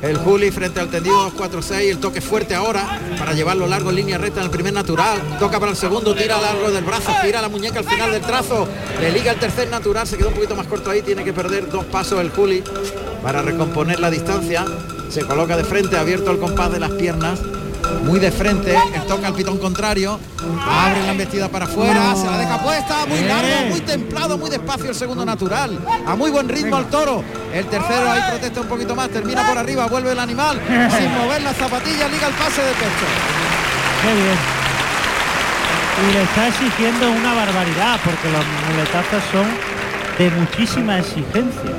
[SPEAKER 4] el Juli frente al tendido 2-4-6, el toque fuerte ahora para llevarlo largo en línea recta en el primer natural, toca para el segundo, tira largo del brazo, tira la muñeca al final del trazo, le liga el tercer natural, se quedó un poquito más corto ahí, tiene que perder dos pasos el Juli para recomponer la distancia, se coloca de frente, abierto el compás de las piernas, muy de frente, el toca al pitón contrario, abre la embestida para afuera, se la deja puesta, muy largo, muy templado, muy despacio el segundo natural, a muy buen ritmo al toro, el tercero ahí protesta un poquito más, termina por arriba, vuelve el animal, [LAUGHS] sin mover las zapatillas, liga el pase de pecho.
[SPEAKER 8] Qué bien. Y le está exigiendo una barbaridad porque los muletazos son de muchísima exigencia.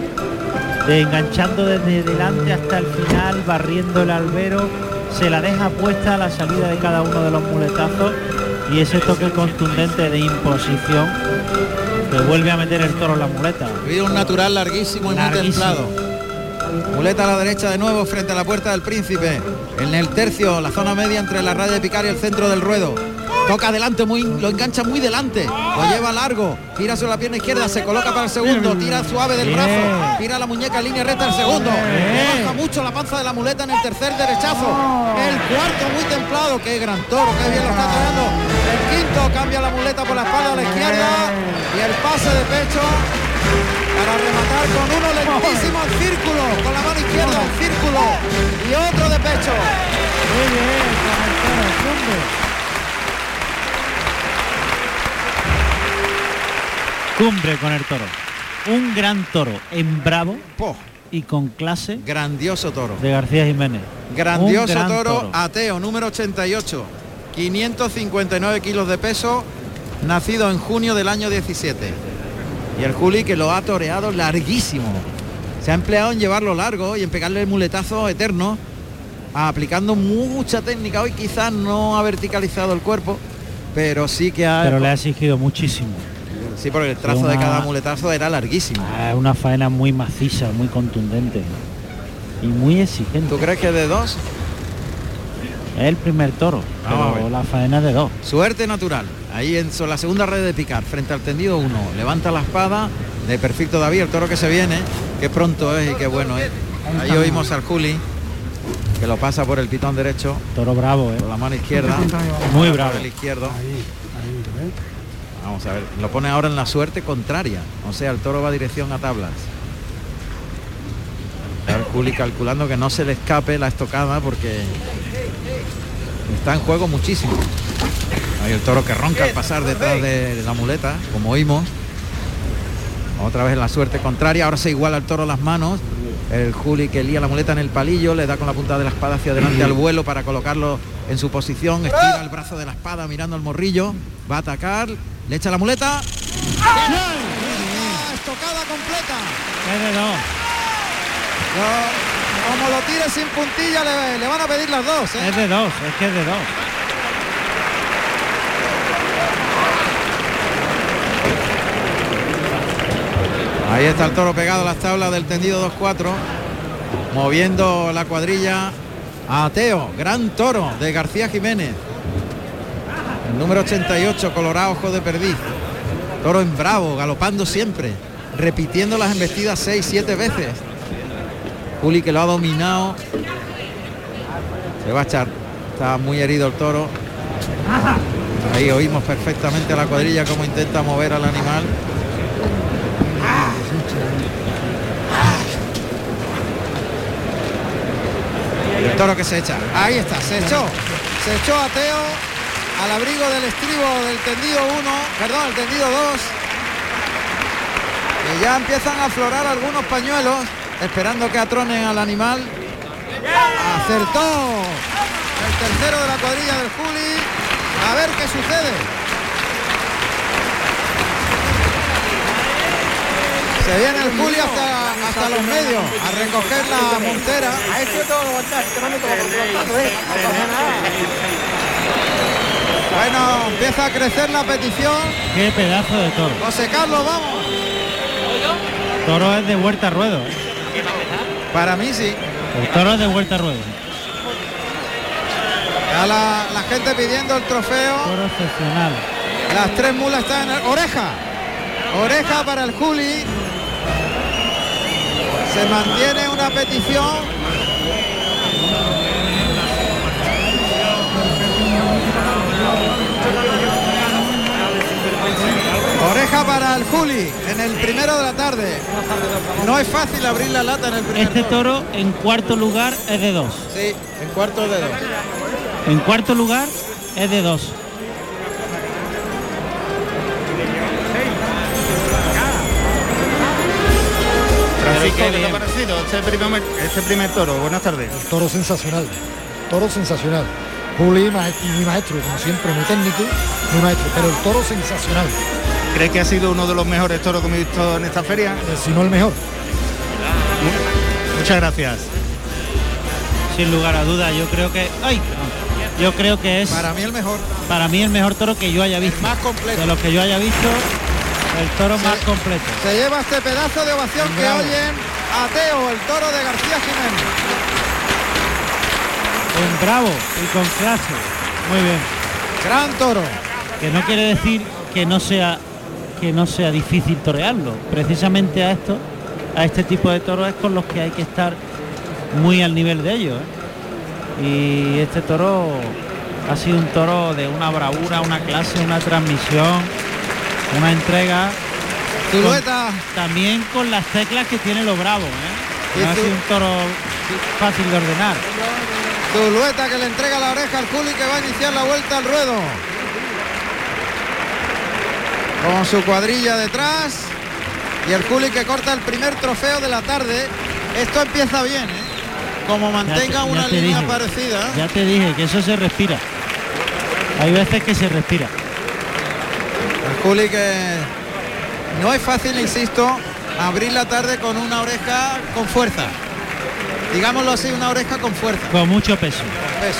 [SPEAKER 8] De enganchando desde delante hasta el final, barriendo el albero, se la deja puesta a la salida de cada uno de los muletazos y ese toque contundente de imposición que vuelve a meter el toro en la muleta.
[SPEAKER 4] Un natural larguísimo y muy templado. Muleta a la derecha de nuevo frente a la puerta del príncipe. En el tercio, la zona media entre la raya de picar y el centro del ruedo. Toca adelante, muy, lo engancha muy delante. Lo lleva largo. Tira sobre la pierna izquierda, se coloca para el segundo. Tira suave del brazo. Tira la muñeca en línea recta el segundo. Baja mucho la panza de la muleta en el tercer derechazo. El cuarto muy templado. Qué gran toro, qué bien lo está tirando. El quinto cambia la muleta por la espalda a la izquierda. Y el pase de pecho para rematar con uno lentísimo al círculo, con la mano izquierda al círculo y otro de pecho.
[SPEAKER 8] Muy bien, Cumbre con el toro. Un gran toro en bravo
[SPEAKER 4] Po,
[SPEAKER 8] y con clase
[SPEAKER 4] grandioso toro.
[SPEAKER 8] de García Jiménez.
[SPEAKER 4] Grandioso
[SPEAKER 8] gran
[SPEAKER 4] toro, ateo, número 88. 559 kilos de peso, nacido en junio del año 17. Y el Juli que lo ha toreado larguísimo. Se ha empleado en llevarlo largo y en pegarle el muletazo eterno, aplicando mucha técnica. Hoy quizás no ha verticalizado el cuerpo, pero sí que ha...
[SPEAKER 8] Pero le ha exigido muchísimo.
[SPEAKER 4] Sí, porque el trazo de cada muletazo era larguísimo.
[SPEAKER 8] Ah, una faena muy maciza, muy contundente y muy exigente.
[SPEAKER 4] ¿Tú crees que de dos?
[SPEAKER 8] Es el primer toro,
[SPEAKER 4] Vamos a
[SPEAKER 8] pero la faena es de dos.
[SPEAKER 4] Suerte natural. Ahí en la segunda red de picar, frente al tendido uno. Levanta la espada de perfil todavía, el toro que se viene, que pronto es y que bueno es. Ahí oímos al Juli que lo pasa por el pitón derecho.
[SPEAKER 8] Toro bravo, ¿eh?
[SPEAKER 4] Por la mano izquierda.
[SPEAKER 8] Muy bravo.
[SPEAKER 4] Por el izquierdo. Vamos a ver, lo pone ahora en la suerte contraria. O sea, el toro va dirección a tablas. Juli calculando que no se le escape la estocada porque está en juego muchísimo. Hay el toro que ronca al pasar detrás de la muleta, como oímos. Otra vez en la suerte contraria. Ahora se iguala el toro las manos. El Juli que lía la muleta en el palillo, le da con la punta de la espada hacia adelante al vuelo para colocarlo en su posición. Estira el brazo de la espada mirando al morrillo. Va a atacar. Le echa la muleta. Estocada completa.
[SPEAKER 8] Es de dos.
[SPEAKER 4] No, como lo tire sin puntilla le, le van a pedir las dos. ¿eh?
[SPEAKER 8] Es de dos, es que es de dos.
[SPEAKER 4] Ahí está el toro pegado a las tablas del tendido 2-4. Moviendo la cuadrilla a Teo, gran toro de García Jiménez. El número 88, Colorado Ojo de Perdiz. Toro en bravo, galopando siempre, repitiendo las embestidas 6-7 veces. Juli que lo ha dominado. Se va a echar. Está muy herido el toro. Ahí oímos perfectamente a la cuadrilla cómo intenta mover al animal. El toro que se echa. Ahí está, se echó. Se echó a Teo al abrigo del estribo del tendido 1, perdón, el tendido 2. Que ya empiezan a aflorar algunos pañuelos, esperando que atronen al animal. Acertó el tercero de la cuadrilla del Juli. A ver qué sucede. Se viene el Juli hasta, hasta los medios a recoger la montera. Bueno, empieza a crecer la petición.
[SPEAKER 8] Qué pedazo de toro.
[SPEAKER 4] José Carlos, vamos.
[SPEAKER 8] Toro es de vuelta a ruedo.
[SPEAKER 4] Para mí sí.
[SPEAKER 8] El toro es de vuelta a ruedo.
[SPEAKER 4] Ya la, la gente pidiendo el trofeo.
[SPEAKER 8] Toro excepcional.
[SPEAKER 4] Las tres mulas están en el... oreja. Oreja para el Juli. Se mantiene una petición. Para el Juli en el primero de la tarde. No es fácil abrir la lata en el primer
[SPEAKER 8] Este
[SPEAKER 4] toro.
[SPEAKER 8] en cuarto lugar es de dos.
[SPEAKER 4] Sí, en cuarto de dos.
[SPEAKER 8] En cuarto lugar es de dos.
[SPEAKER 1] Francisco,
[SPEAKER 8] qué
[SPEAKER 1] ¿qué te ha parecido este primer, este primer toro? Buenas tardes.
[SPEAKER 12] Toro sensacional, toro sensacional. Juli, maestro, mi maestro, como siempre, muy técnico, muy maestro, pero el toro sensacional,
[SPEAKER 1] ¿Cree que ha sido uno de los mejores toros que hemos visto en esta feria?
[SPEAKER 12] eh, si no el mejor.
[SPEAKER 1] Muchas gracias.
[SPEAKER 8] Sin lugar a dudas, yo creo que. ¡Ay! Yo creo que es
[SPEAKER 4] Para mí el mejor.
[SPEAKER 8] para mí el mejor toro que yo haya visto.
[SPEAKER 4] Más completo.
[SPEAKER 8] De los que yo haya visto, el toro más completo.
[SPEAKER 4] Se lleva este pedazo de ovación que oyen a Teo, el toro de García Jiménez.
[SPEAKER 8] En bravo y con clase. Muy bien.
[SPEAKER 4] Gran toro.
[SPEAKER 8] Que no quiere decir que no sea que no sea difícil torearlo. Precisamente a esto, a este tipo de toros es con los que hay que estar muy al nivel de ellos. ¿eh? Y este toro ha sido un toro de una bravura, una clase, una transmisión, una entrega. Con- también con las teclas que tiene los bravos. ¿eh? No ha sido un toro fácil de ordenar.
[SPEAKER 4] Tulueta que le entrega la oreja al Juli que va a iniciar la vuelta al ruedo. Con su cuadrilla detrás. Y el Juli que corta el primer trofeo de la tarde. Esto empieza bien, ¿eh? Como
[SPEAKER 8] te-
[SPEAKER 4] mantenga una línea
[SPEAKER 8] dije.
[SPEAKER 4] parecida.
[SPEAKER 8] Ya te dije que eso se respira. Hay veces que se respira.
[SPEAKER 4] El Juli que no es fácil, insisto, abrir la tarde con una oreja con fuerza. Digámoslo así, una oreja con fuerza.
[SPEAKER 8] Con mucho peso.
[SPEAKER 4] con peso.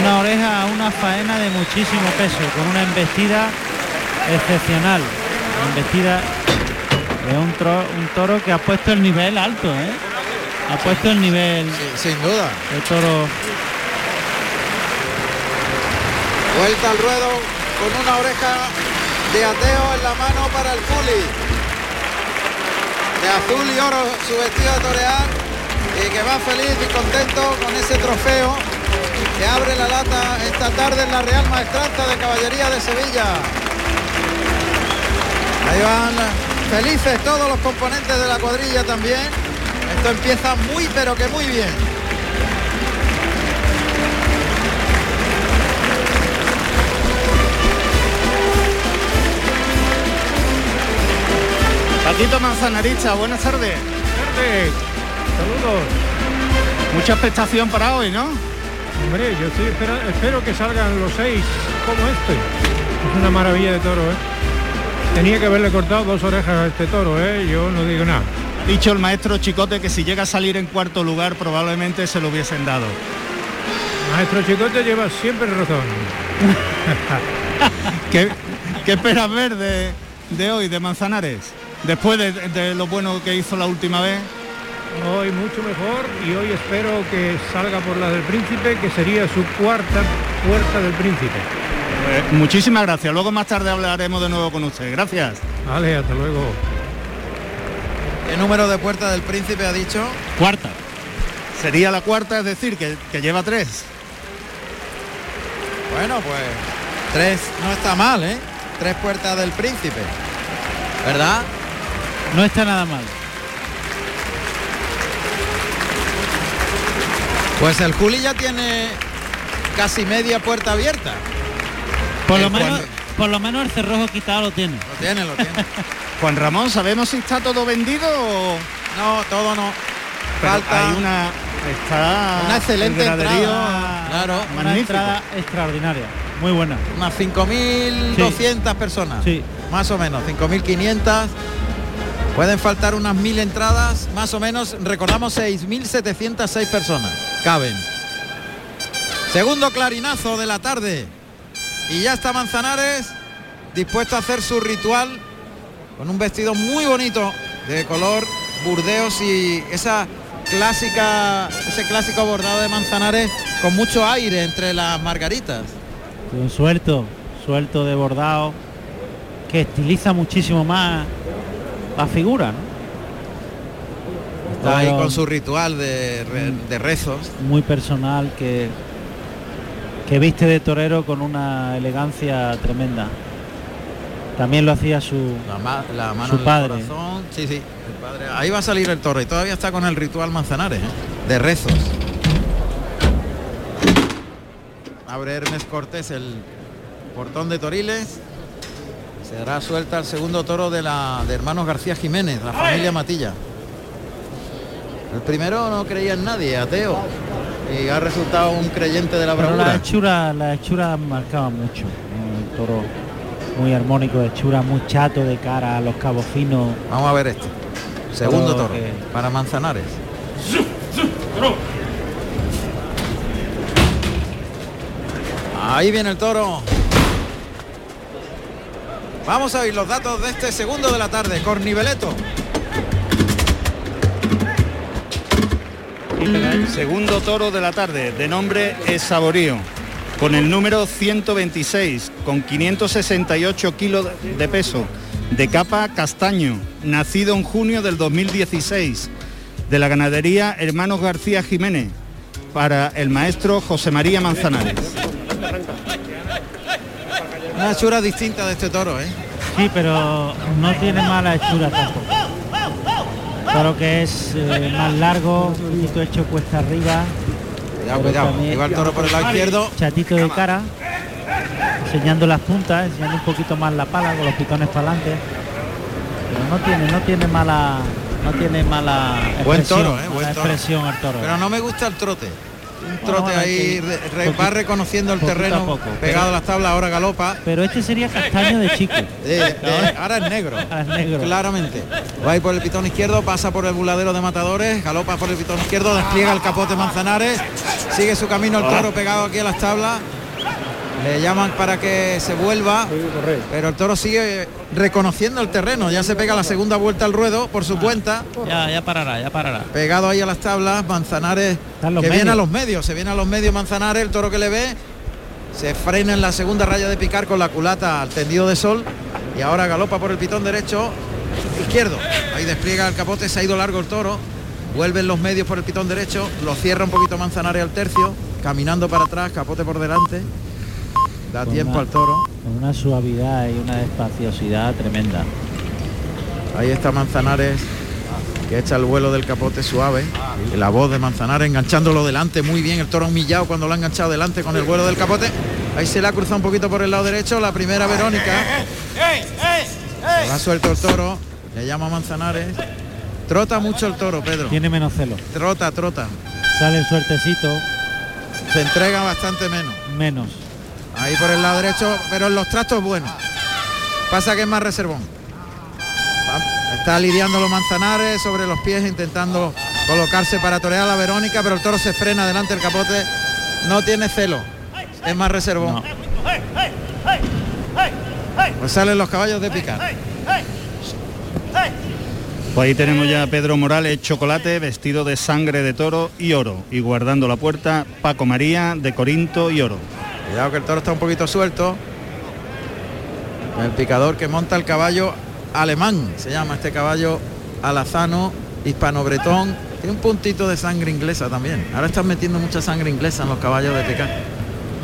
[SPEAKER 8] Una oreja, una faena de muchísimo peso, con una embestida excepcional. Una embestida de un, tro- un toro que ha puesto el nivel alto, ¿eh? Ha puesto el nivel
[SPEAKER 4] sin duda.
[SPEAKER 8] el toro.
[SPEAKER 4] Vuelta al ruedo con una oreja de ateo en la mano para el Juli. De azul y oro su vestido de torear. y que va feliz y contento con ese trofeo que abre la lata esta tarde en la Real Maestranza de Caballería de Sevilla. Ahí van felices todos los componentes de la cuadrilla también. Esto empieza muy pero que muy bien.
[SPEAKER 1] Paquito Manzanaricha, buenas tardes.
[SPEAKER 13] tardes. Saludos.
[SPEAKER 1] Mucha expectación para hoy, ¿no?
[SPEAKER 13] Hombre, yo estoy espera- espero que salgan los seis como este. Es una maravilla de toro, ¿eh? Tenía que haberle cortado dos orejas a este toro, ¿eh? Yo no digo nada.
[SPEAKER 1] Dicho el maestro Chicote que si llega a salir en cuarto lugar probablemente se lo hubiesen dado.
[SPEAKER 13] Maestro Chicote lleva siempre razón. [LAUGHS]
[SPEAKER 1] ¿Qué, qué esperas ver de, de hoy, de Manzanares? Después de, de lo bueno que hizo la última vez.
[SPEAKER 13] Hoy mucho mejor y hoy espero que salga por la del príncipe, que sería su cuarta puerta del príncipe.
[SPEAKER 1] Pues, muchísimas gracias. Luego más tarde hablaremos de nuevo con usted. Gracias.
[SPEAKER 13] Vale, hasta luego.
[SPEAKER 4] ¿Qué número de puerta del príncipe ha dicho?
[SPEAKER 1] Cuarta. Sería la cuarta, es decir, que, que lleva tres.
[SPEAKER 4] Bueno, pues tres no está mal, ¿eh? Tres puertas del príncipe. ¿Verdad?
[SPEAKER 8] No está nada mal.
[SPEAKER 4] Pues el Juli ya tiene casi media puerta abierta.
[SPEAKER 8] Por lo menos, por lo menos el cerrojo quitado lo tiene.
[SPEAKER 4] Lo tiene, lo tiene. [LAUGHS]
[SPEAKER 1] Juan Ramón, ¿sabemos si está todo vendido o...?
[SPEAKER 4] No, todo no.
[SPEAKER 1] Pero
[SPEAKER 4] Falta
[SPEAKER 1] hay una... Está
[SPEAKER 4] una excelente entrada. Claro,
[SPEAKER 8] Una entrada extraordinaria. Muy buena.
[SPEAKER 4] unas 5.200 personas.
[SPEAKER 8] Sí.
[SPEAKER 4] Más o menos, 5.500. Pueden faltar unas mil entradas, más o menos, recordamos 6.706 personas. Caben. Segundo clarinazo de la tarde. Y ya está Manzanares dispuesto a hacer su ritual con un vestido muy bonito de color burdeos y esa clásica, ese clásico bordado de Manzanares con mucho aire entre las margaritas.
[SPEAKER 8] Un suelto, suelto de bordado, que estiliza muchísimo más la figura, ¿no?
[SPEAKER 4] Está ahí con su ritual de, de rezos.
[SPEAKER 8] muy personal que que viste de torero con una elegancia tremenda. También lo hacía su
[SPEAKER 4] La, ma- la mano
[SPEAKER 8] Su
[SPEAKER 4] en el
[SPEAKER 8] padre.
[SPEAKER 4] corazón. Sí, sí, el padre. Ahí va a salir el toro y todavía está con el ritual Manzanares, ¿eh? de rezos. Abre Hermes Cortés el portón de Toriles. Se dará suelta el segundo toro de la de hermanos García Jiménez, la familia Matilla. El primero no creía en nadie, ateo. Y ha resultado un creyente de la
[SPEAKER 8] pero
[SPEAKER 4] bravura.
[SPEAKER 8] las hechuras las hechuras marcaban mucho. ¿no? El toro muy armónico de hechura, muy chato de cara a los cabos finos.
[SPEAKER 4] Vamos a ver este. Segundo
[SPEAKER 8] Toro
[SPEAKER 4] toro
[SPEAKER 8] que-
[SPEAKER 4] para Manzanares. Ahí viene el toro. Vamos a ver los datos de este segundo de la tarde. Corniveleto.
[SPEAKER 1] Segundo toro de la tarde, de nombre es Saborío, con el número 126, con 568 kilos de peso, de capa castaño, nacido en junio del 2016, de la ganadería Hermanos García Jiménez, para el maestro José María Manzanares.
[SPEAKER 4] Una hechura distinta de este toro, ¿eh?
[SPEAKER 8] Sí, pero no tiene mala hechura tampoco. Toro que es eh, más largo, un poquito hecho cuesta arriba.
[SPEAKER 4] Cuidado, cuidado. el toro por el lado izquierdo.
[SPEAKER 8] Chatito de cara, enseñando las puntas, enseñando un poquito más la pala con los pitones para adelante. Pero no tiene, no tiene mala, no tiene mala
[SPEAKER 4] Buen
[SPEAKER 8] expresión,
[SPEAKER 4] toro, ¿eh? Buen toro.
[SPEAKER 8] expresión el toro.
[SPEAKER 4] Pero no me gusta el trote. Un trote ahí,
[SPEAKER 8] que
[SPEAKER 4] re- va reconociendo el
[SPEAKER 8] a
[SPEAKER 4] terreno,
[SPEAKER 8] poco,
[SPEAKER 4] pegado
[SPEAKER 8] pero-
[SPEAKER 4] a las tablas, ahora galopa.
[SPEAKER 8] Pero este sería castaño de chico. [LAUGHS]
[SPEAKER 4] De- de- ahora es negro.
[SPEAKER 8] Ahora es negro.
[SPEAKER 4] Claramente. Va a ir por el pitón izquierdo, pasa por el buladero de matadores, galopa por el pitón izquierdo, despliega el capote Manzanares, sigue su camino el toro pegado aquí a las tablas. Le llaman para que se vuelva, pero el toro sigue reconociendo el terreno. Ya se pega la segunda vuelta al ruedo por su cuenta.
[SPEAKER 8] Ya, ya parará, ya parará.
[SPEAKER 4] Pegado ahí a las tablas, Manzanares que
[SPEAKER 8] los
[SPEAKER 4] viene
[SPEAKER 8] medios.
[SPEAKER 4] a los medios, se viene a los medios Manzanares, el toro que le ve, se frena en la segunda raya de picar con la culata al tendido de sol y ahora galopa por el pitón derecho izquierdo. Ahí despliega el capote, se ha ido largo el toro. Vuelven los medios por el pitón derecho, lo cierra un poquito Manzanares al tercio, caminando para atrás, capote por delante. Da
[SPEAKER 8] Con
[SPEAKER 4] tiempo
[SPEAKER 8] una-
[SPEAKER 4] al toro.
[SPEAKER 8] Con una suavidad y una espaciosidad tremenda.
[SPEAKER 4] Ahí está Manzanares que echa el vuelo del capote suave. Y la voz de Manzanares enganchándolo delante muy bien. El toro humillado cuando lo ha enganchado delante con el vuelo del capote. Ahí se le ha cruzado un poquito por el lado derecho. La primera Verónica. Se ha suelto el toro. Le llama Manzanares. Trota mucho el toro, Pedro.
[SPEAKER 8] Tiene menos celo.
[SPEAKER 4] Trota, trota.
[SPEAKER 8] Sale el suertecito,
[SPEAKER 4] Se entrega bastante menos.
[SPEAKER 8] menos.
[SPEAKER 4] Ahí por el lado derecho, pero en los trastos buenos. Pasa que es más reservón. Va- Está lidiando los manzanares sobre los pies, intentando colocarse para torear a la Verónica, pero el toro se frena delante del capote. No tiene celo. Es más reservón. Pues salen los caballos de picar.
[SPEAKER 1] Pues ahí tenemos ya a Pedro Morales Chocolate vestido de sangre de toro y oro y guardando la puerta Paco María de Corinto y oro.
[SPEAKER 4] Cuidado que el toro está un poquito suelto. El picador que monta el caballo alemán, se llama este caballo alazano, hispano-bretón. Tiene un puntito de sangre inglesa también. Ahora están metiendo mucha sangre inglesa en los caballos de picar.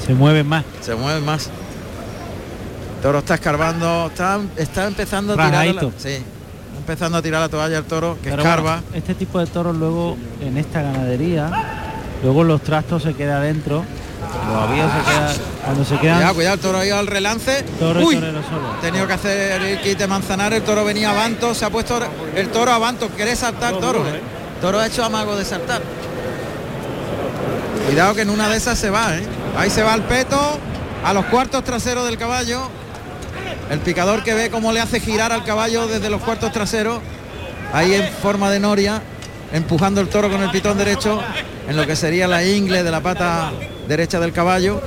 [SPEAKER 8] Se mueven más.
[SPEAKER 4] Se mueven más. El toro está escarbando, está, está empezando a tirar. La, sí, empezando a tirar la toalla el toro, que
[SPEAKER 8] Pero
[SPEAKER 4] escarba.
[SPEAKER 8] bueno, este tipo de toros luego en esta ganadería, luego los trastos se queda adentro, los avíos se queda, cuando se quedan
[SPEAKER 4] Cuidado, cuidado, el toro ha ido al relance.
[SPEAKER 8] toro
[SPEAKER 4] Uy,
[SPEAKER 8] solo.
[SPEAKER 4] Tenido que hacer el quite manzanar, el toro venía a Banto, se ha puesto el toro a Banto, quiere saltar toro. ¿eh? Toro ha hecho amago de saltar. Cuidado que en una de esas se va, ¿eh? Ahí se va el peto, a los cuartos traseros del caballo. El picador que ve cómo le hace girar al caballo desde los cuartos traseros, ahí en forma de noria, empujando el toro con el pitón derecho, en lo que sería la ingle de la pata derecha del caballo.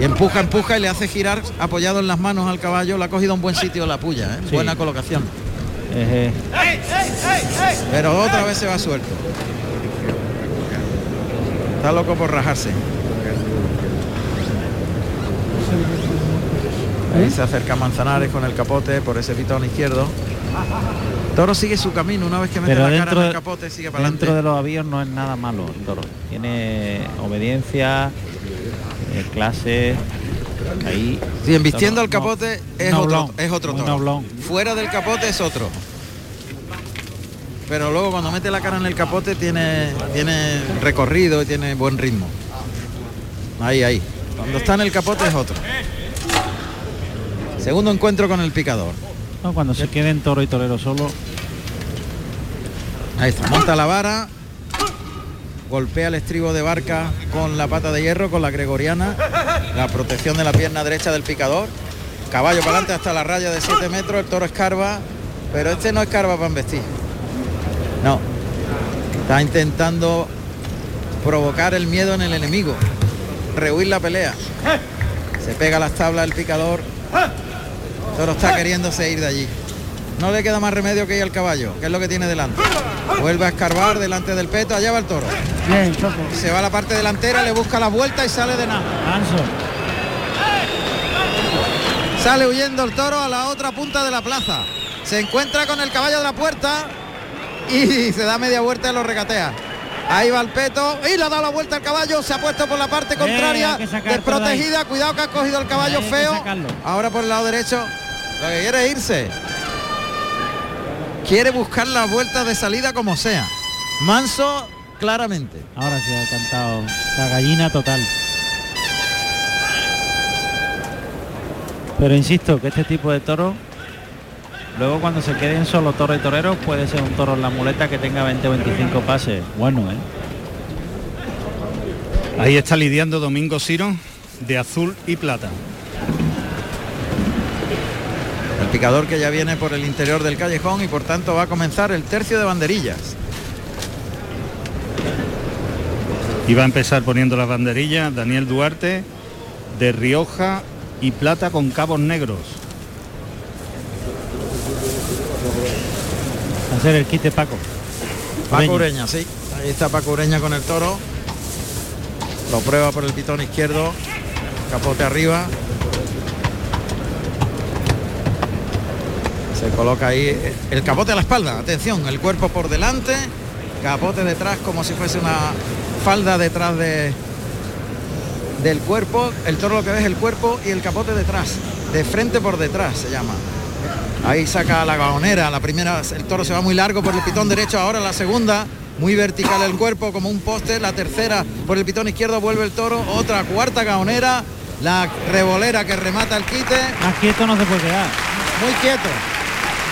[SPEAKER 4] Y empuja, empuja y le hace girar apoyado en las manos al caballo. Le ha cogido un buen sitio la puya, ¿eh?
[SPEAKER 8] Sí.
[SPEAKER 4] buena colocación.
[SPEAKER 8] Eh,
[SPEAKER 4] Pero otra vez se va suelto. Está loco por rajarse. Ahí se acerca Manzanares con el capote por ese pitón izquierdo. Toro sigue su camino, una vez que mete
[SPEAKER 8] pero
[SPEAKER 4] la cara en el capote sigue para adelante.
[SPEAKER 8] dentro de los avíos no es nada malo el toro. Tiene obediencia, eh, clase, ahí.
[SPEAKER 4] Sí, embistiendo el capote es, otro, es otro toro. Fuera del capote es otro. Pero luego cuando mete la cara en el capote tiene, tiene recorrido y tiene buen ritmo. Ahí, ahí. Cuando está en el capote es otro. Segundo encuentro con el picador.
[SPEAKER 8] No, cuando se queden toro y torero solo,
[SPEAKER 4] Ahí está, monta la vara, golpea el estribo de barca con la pata de hierro, con la gregoriana, la protección de la pierna derecha del picador, caballo para adelante hasta la raya de 7 metros, el toro escarba, pero este no escarba para embestir. No, está intentando provocar el miedo en el enemigo, rehuir la pelea. Se pega las tablas el picador, toro está queriéndose ir de allí. No le queda más remedio que ir al caballo, que es lo que tiene delante. Vuelve a escarbar delante del peto, allá va el toro. Se va a la parte delantera, le busca la vuelta y sale de nada. Sale huyendo el toro a la otra punta de la plaza. Se encuentra con el caballo de la puerta y [LAUGHS] se da media vuelta y lo regatea. Ahí va el peto y le ha dado la vuelta al caballo, se ha puesto por la parte contraria, desprotegida, cuidado que ha cogido el caballo feo. Ahora por el lado derecho, lo que quiere es irse. Quiere buscar la vuelta de salida como sea. Manso, claramente.
[SPEAKER 8] ahora se ha cantado la gallina total. Pero insisto que este tipo de toro, luego cuando se queden solo toro y torero, puede ser un toro en la muleta que tenga 20 o 25 pases. Bueno, ¿eh?
[SPEAKER 1] Ahí está lidiando Domingo Ciro de azul y plata.
[SPEAKER 4] Picador que ya viene por el interior del callejón y por tanto va a comenzar el tercio de banderillas.
[SPEAKER 1] Y va a empezar poniendo las banderillas Daniel Duarte de Rioja y plata con cabos negros.
[SPEAKER 8] Va a ser el quite Paco.
[SPEAKER 4] Paco Ureña, sí. Ahí está Paco Ureña con el toro. Lo prueba por el pitón izquierdo. Capote arriba. Se coloca ahí el capote a la espalda. Atención, el cuerpo por delante. capote detrás como si fuese una falda detrás de del cuerpo, el toro lo que ve es el cuerpo y el capote detrás, de frente por detrás se llama. Ahí saca la gaonera, la primera, el toro se va muy largo por el pitón derecho, ahora la segunda, muy vertical el cuerpo como un poste, la tercera por el pitón izquierdo vuelve el toro, otra cuarta gaonera, la revolera que remata el quite.
[SPEAKER 8] Más quieto no se puede quedar.
[SPEAKER 4] Muy quieto.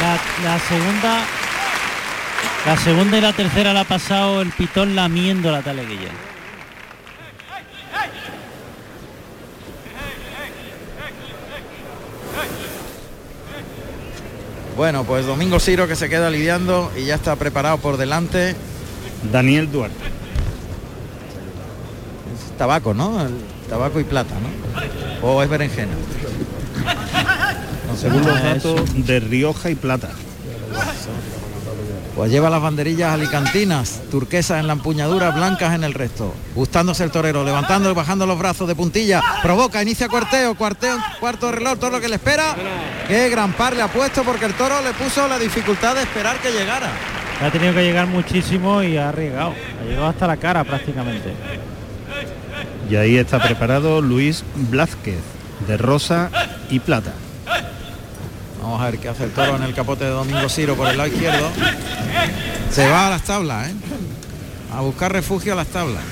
[SPEAKER 8] La, la segunda la segunda y la tercera la ha pasado el pitón lamiendo la taleguilla.
[SPEAKER 4] Bueno, pues Domingo Ciro que se queda lidiando y ya está preparado por delante.
[SPEAKER 1] Daniel Duarte.
[SPEAKER 4] Es tabaco, ¿no? El tabaco y plata, ¿no? O es berenjena.
[SPEAKER 1] Según los datos de Rioja y Plata.
[SPEAKER 4] Pues lleva las banderillas alicantinas, turquesas en la empuñadura, blancas en el resto. Gustándose el torero, levantando y bajando los brazos de puntilla. Provoca, inicia cuarteo, cuarteo, cuarto de reloj, todo lo que le espera. Qué gran par le ha puesto porque el toro le puso la dificultad de esperar que llegara.
[SPEAKER 8] Ha tenido que llegar muchísimo y ha arriesgado. Ha llegado hasta la cara prácticamente.
[SPEAKER 1] Y ahí está preparado Luis Blázquez, de rosa y plata.
[SPEAKER 4] Vamos a ver qué hace el toro en el capote de Domingo Ciro por el lado izquierdo. Se va a las tablas, ¿eh? A buscar refugio a las tablas.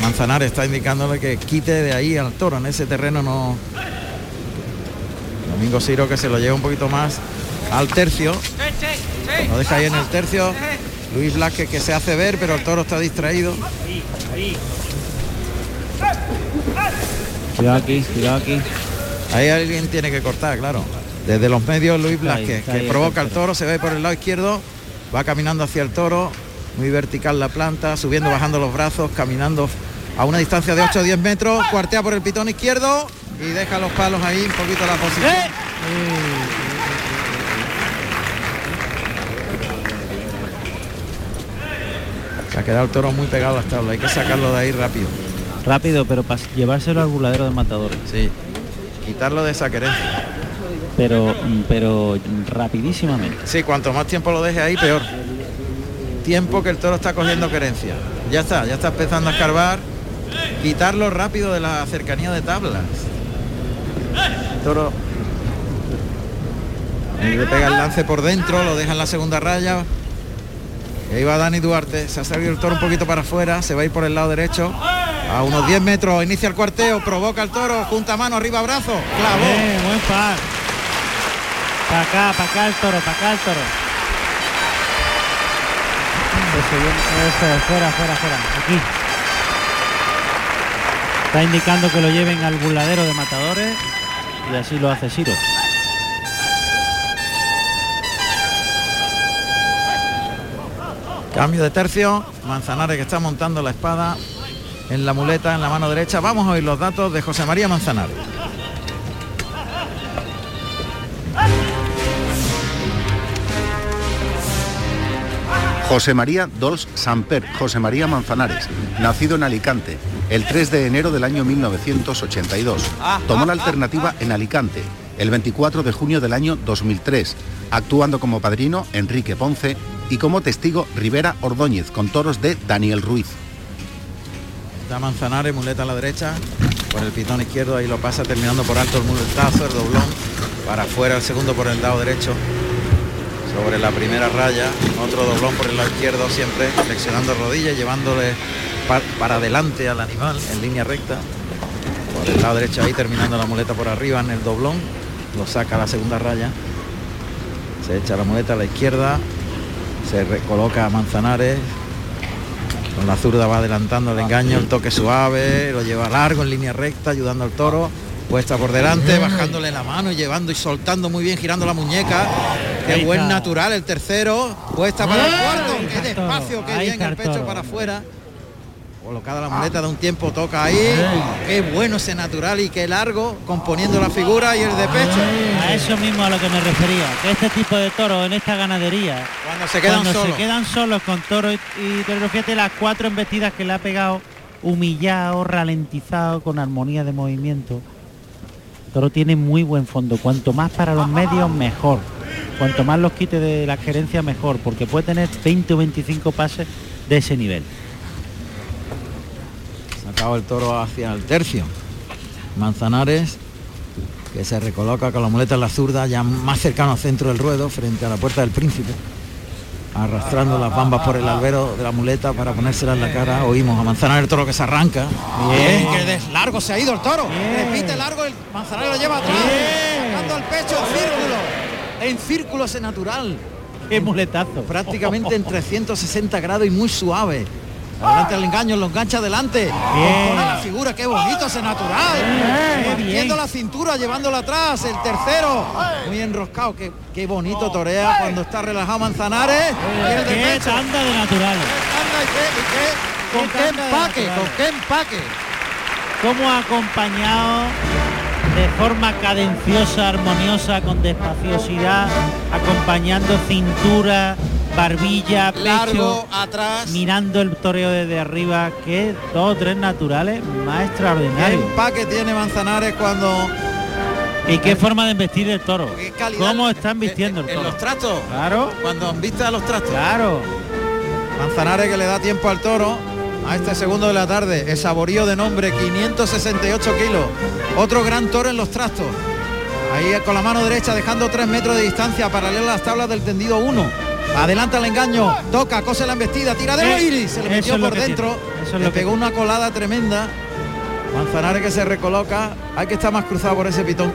[SPEAKER 4] Manzanares está indicándole que quite de ahí al toro. En ese terreno no. Domingo Ciro que se lo lleva un poquito más al tercio. Lo deja ahí en el tercio. Luis Blázquez que se hace ver, pero el toro está distraído.
[SPEAKER 8] Cuidado aquí, cuidado aquí.
[SPEAKER 4] Ahí alguien tiene que cortar, claro. Desde los medios Luis
[SPEAKER 8] está
[SPEAKER 4] que provoca el toro, se ve por el lado izquierdo, va caminando hacia el toro, muy vertical la planta, subiendo, bajando los brazos, caminando a una distancia de 8 o 10 metros, cuartea por el pitón izquierdo y deja los palos ahí, un poquito la posición. Se ha quedado el toro muy pegado a las tablas, hay que sacarlo de ahí rápido.
[SPEAKER 8] Rápido, pero para llevárselo al burladero de matadores.
[SPEAKER 4] Sí. Quitarlo de esa querencia.
[SPEAKER 8] Pero, pero rapidísimamente.
[SPEAKER 4] Sí, cuanto más tiempo lo deje ahí, peor. Tiempo que el toro está cogiendo querencia. Ya está, ya está empezando a escarbar. Quitarlo rápido de la cercanía de tablas. El toro le pega el lance por dentro, lo deja en la segunda raya. Y ahí va Dani Duarte, se ha salido el toro un poquito para afuera, se va a ir por el lado derecho. A unos 10 metros, inicia el cuarteo, provoca el toro, junta mano, arriba brazo, clavó.
[SPEAKER 8] Buen par. Para acá, para acá el toro, para acá el toro. Fuera, fuera, fuera. Aquí. Está indicando que lo lleven al burladero de matadores y así lo hace Siro.
[SPEAKER 4] Cambio de tercio, Manzanares que está montando la espada en la muleta en la mano derecha. Vamos a oír los datos de José María Manzanares.
[SPEAKER 9] José María Dols Samper, José María Manzanares, nacido en Alicante el 3 de enero del año 1982. Tomó la alternativa en Alicante el 24 de junio del año 2003, actuando como padrino Enrique Ponce y como testigo Rivera Ordóñez con toros de Daniel Ruiz.
[SPEAKER 4] Da Manzanares, muleta a la derecha, por el pitón izquierdo, ahí lo pasa terminando por alto el muletazo, el doblón, para afuera el segundo por el lado derecho, sobre la primera raya, otro doblón por el lado izquierdo, siempre flexionando rodillas, llevándole pa- para adelante al animal en línea recta. Por el lado derecho ahí terminando la muleta por arriba en el doblón, lo saca a la segunda raya, se echa la muleta a la izquierda, se recoloca a Manzanares, con la zurda va adelantando el engaño, el toque suave, lo lleva largo en línea recta, ayudando al toro. Puesta por delante, bajándole la mano y llevando y soltando muy bien, girando la muñeca. Qué buen natural el tercero. Puesta para el cuarto. Qué despacio, qué bien el pecho para afuera. Colocada la muleta de un tiempo, toca ahí. Qué bueno ese natural y qué largo, componiendo la figura y el de pecho.
[SPEAKER 8] A eso mismo a lo que me refería, que este tipo de toros en esta ganadería,
[SPEAKER 4] Cuando se quedan
[SPEAKER 8] cuando
[SPEAKER 4] solos.
[SPEAKER 8] se quedan solos con toro y, y pero fíjate las cuatro embestidas que le ha pegado, humillado, ralentizado, con armonía de movimiento. El toro tiene muy buen fondo, cuanto más para los medios mejor. Cuanto más los quite de la gerencia mejor, porque puede tener 20 o 25 pases de ese nivel.
[SPEAKER 4] Sacado el toro hacia el tercio. Manzanares, que se recoloca con la muleta en la zurda, ya más cercano al centro del ruedo, frente a la puerta del príncipe. Arrastrando las bambas por el albero de la muleta para ponérsela en la cara. Oímos a Manzanares el toro que se arranca. Bien, que de largo se ha ido el toro. Repite largo, el Manzanares lo lleva atrás. Sacando al pecho en círculo. En círculo ese natural.
[SPEAKER 8] Qué muletazo.
[SPEAKER 4] Prácticamente en 360 grados y muy suave. Adelante al engaño, lo engancha adelante. Compone la figura, qué bonito ese natural. Partiendo la cintura, llevándola atrás. El tercero, muy enroscado. Qué, qué bonito torea cuando está relajado Manzanares. Y el de
[SPEAKER 8] Qué tanda de natural.
[SPEAKER 4] Anda, y qué- y qué- con qué empaque, con qué empaque.
[SPEAKER 8] Cómo ha acompañado de forma cadenciosa, armoniosa, con despaciosidad, acompañando cintura, barbilla, pecho,
[SPEAKER 4] Largo, atrás.
[SPEAKER 8] mirando el toreo desde arriba, que dos o tres naturales más extraordinarios.
[SPEAKER 4] empaque tiene Manzanares cuando
[SPEAKER 8] Y qué forma de vestir del toro.
[SPEAKER 4] calidad
[SPEAKER 8] ¿Cómo están vistiendo el
[SPEAKER 4] en
[SPEAKER 8] toro?
[SPEAKER 4] los trastos.
[SPEAKER 8] Claro.
[SPEAKER 4] Cuando viste a los trastos.
[SPEAKER 8] Claro.
[SPEAKER 4] Manzanares que le da tiempo al toro a este segundo de la tarde. El saborío de nombre, 568 kilos. Otro gran toro en los trastos. Ahí con la mano derecha dejando 3 metros de distancia paralelo a las tablas del tendido 1. Adelanta el engaño, toca, cose la embestida, tira de
[SPEAKER 8] Eh,
[SPEAKER 4] iris, se le metió
[SPEAKER 8] es
[SPEAKER 4] por dentro,
[SPEAKER 8] tiene, eso es
[SPEAKER 4] le
[SPEAKER 8] lo que
[SPEAKER 4] pegó una colada tremenda. Manzanares que se recoloca, hay que estar más cruzado por ese pitón.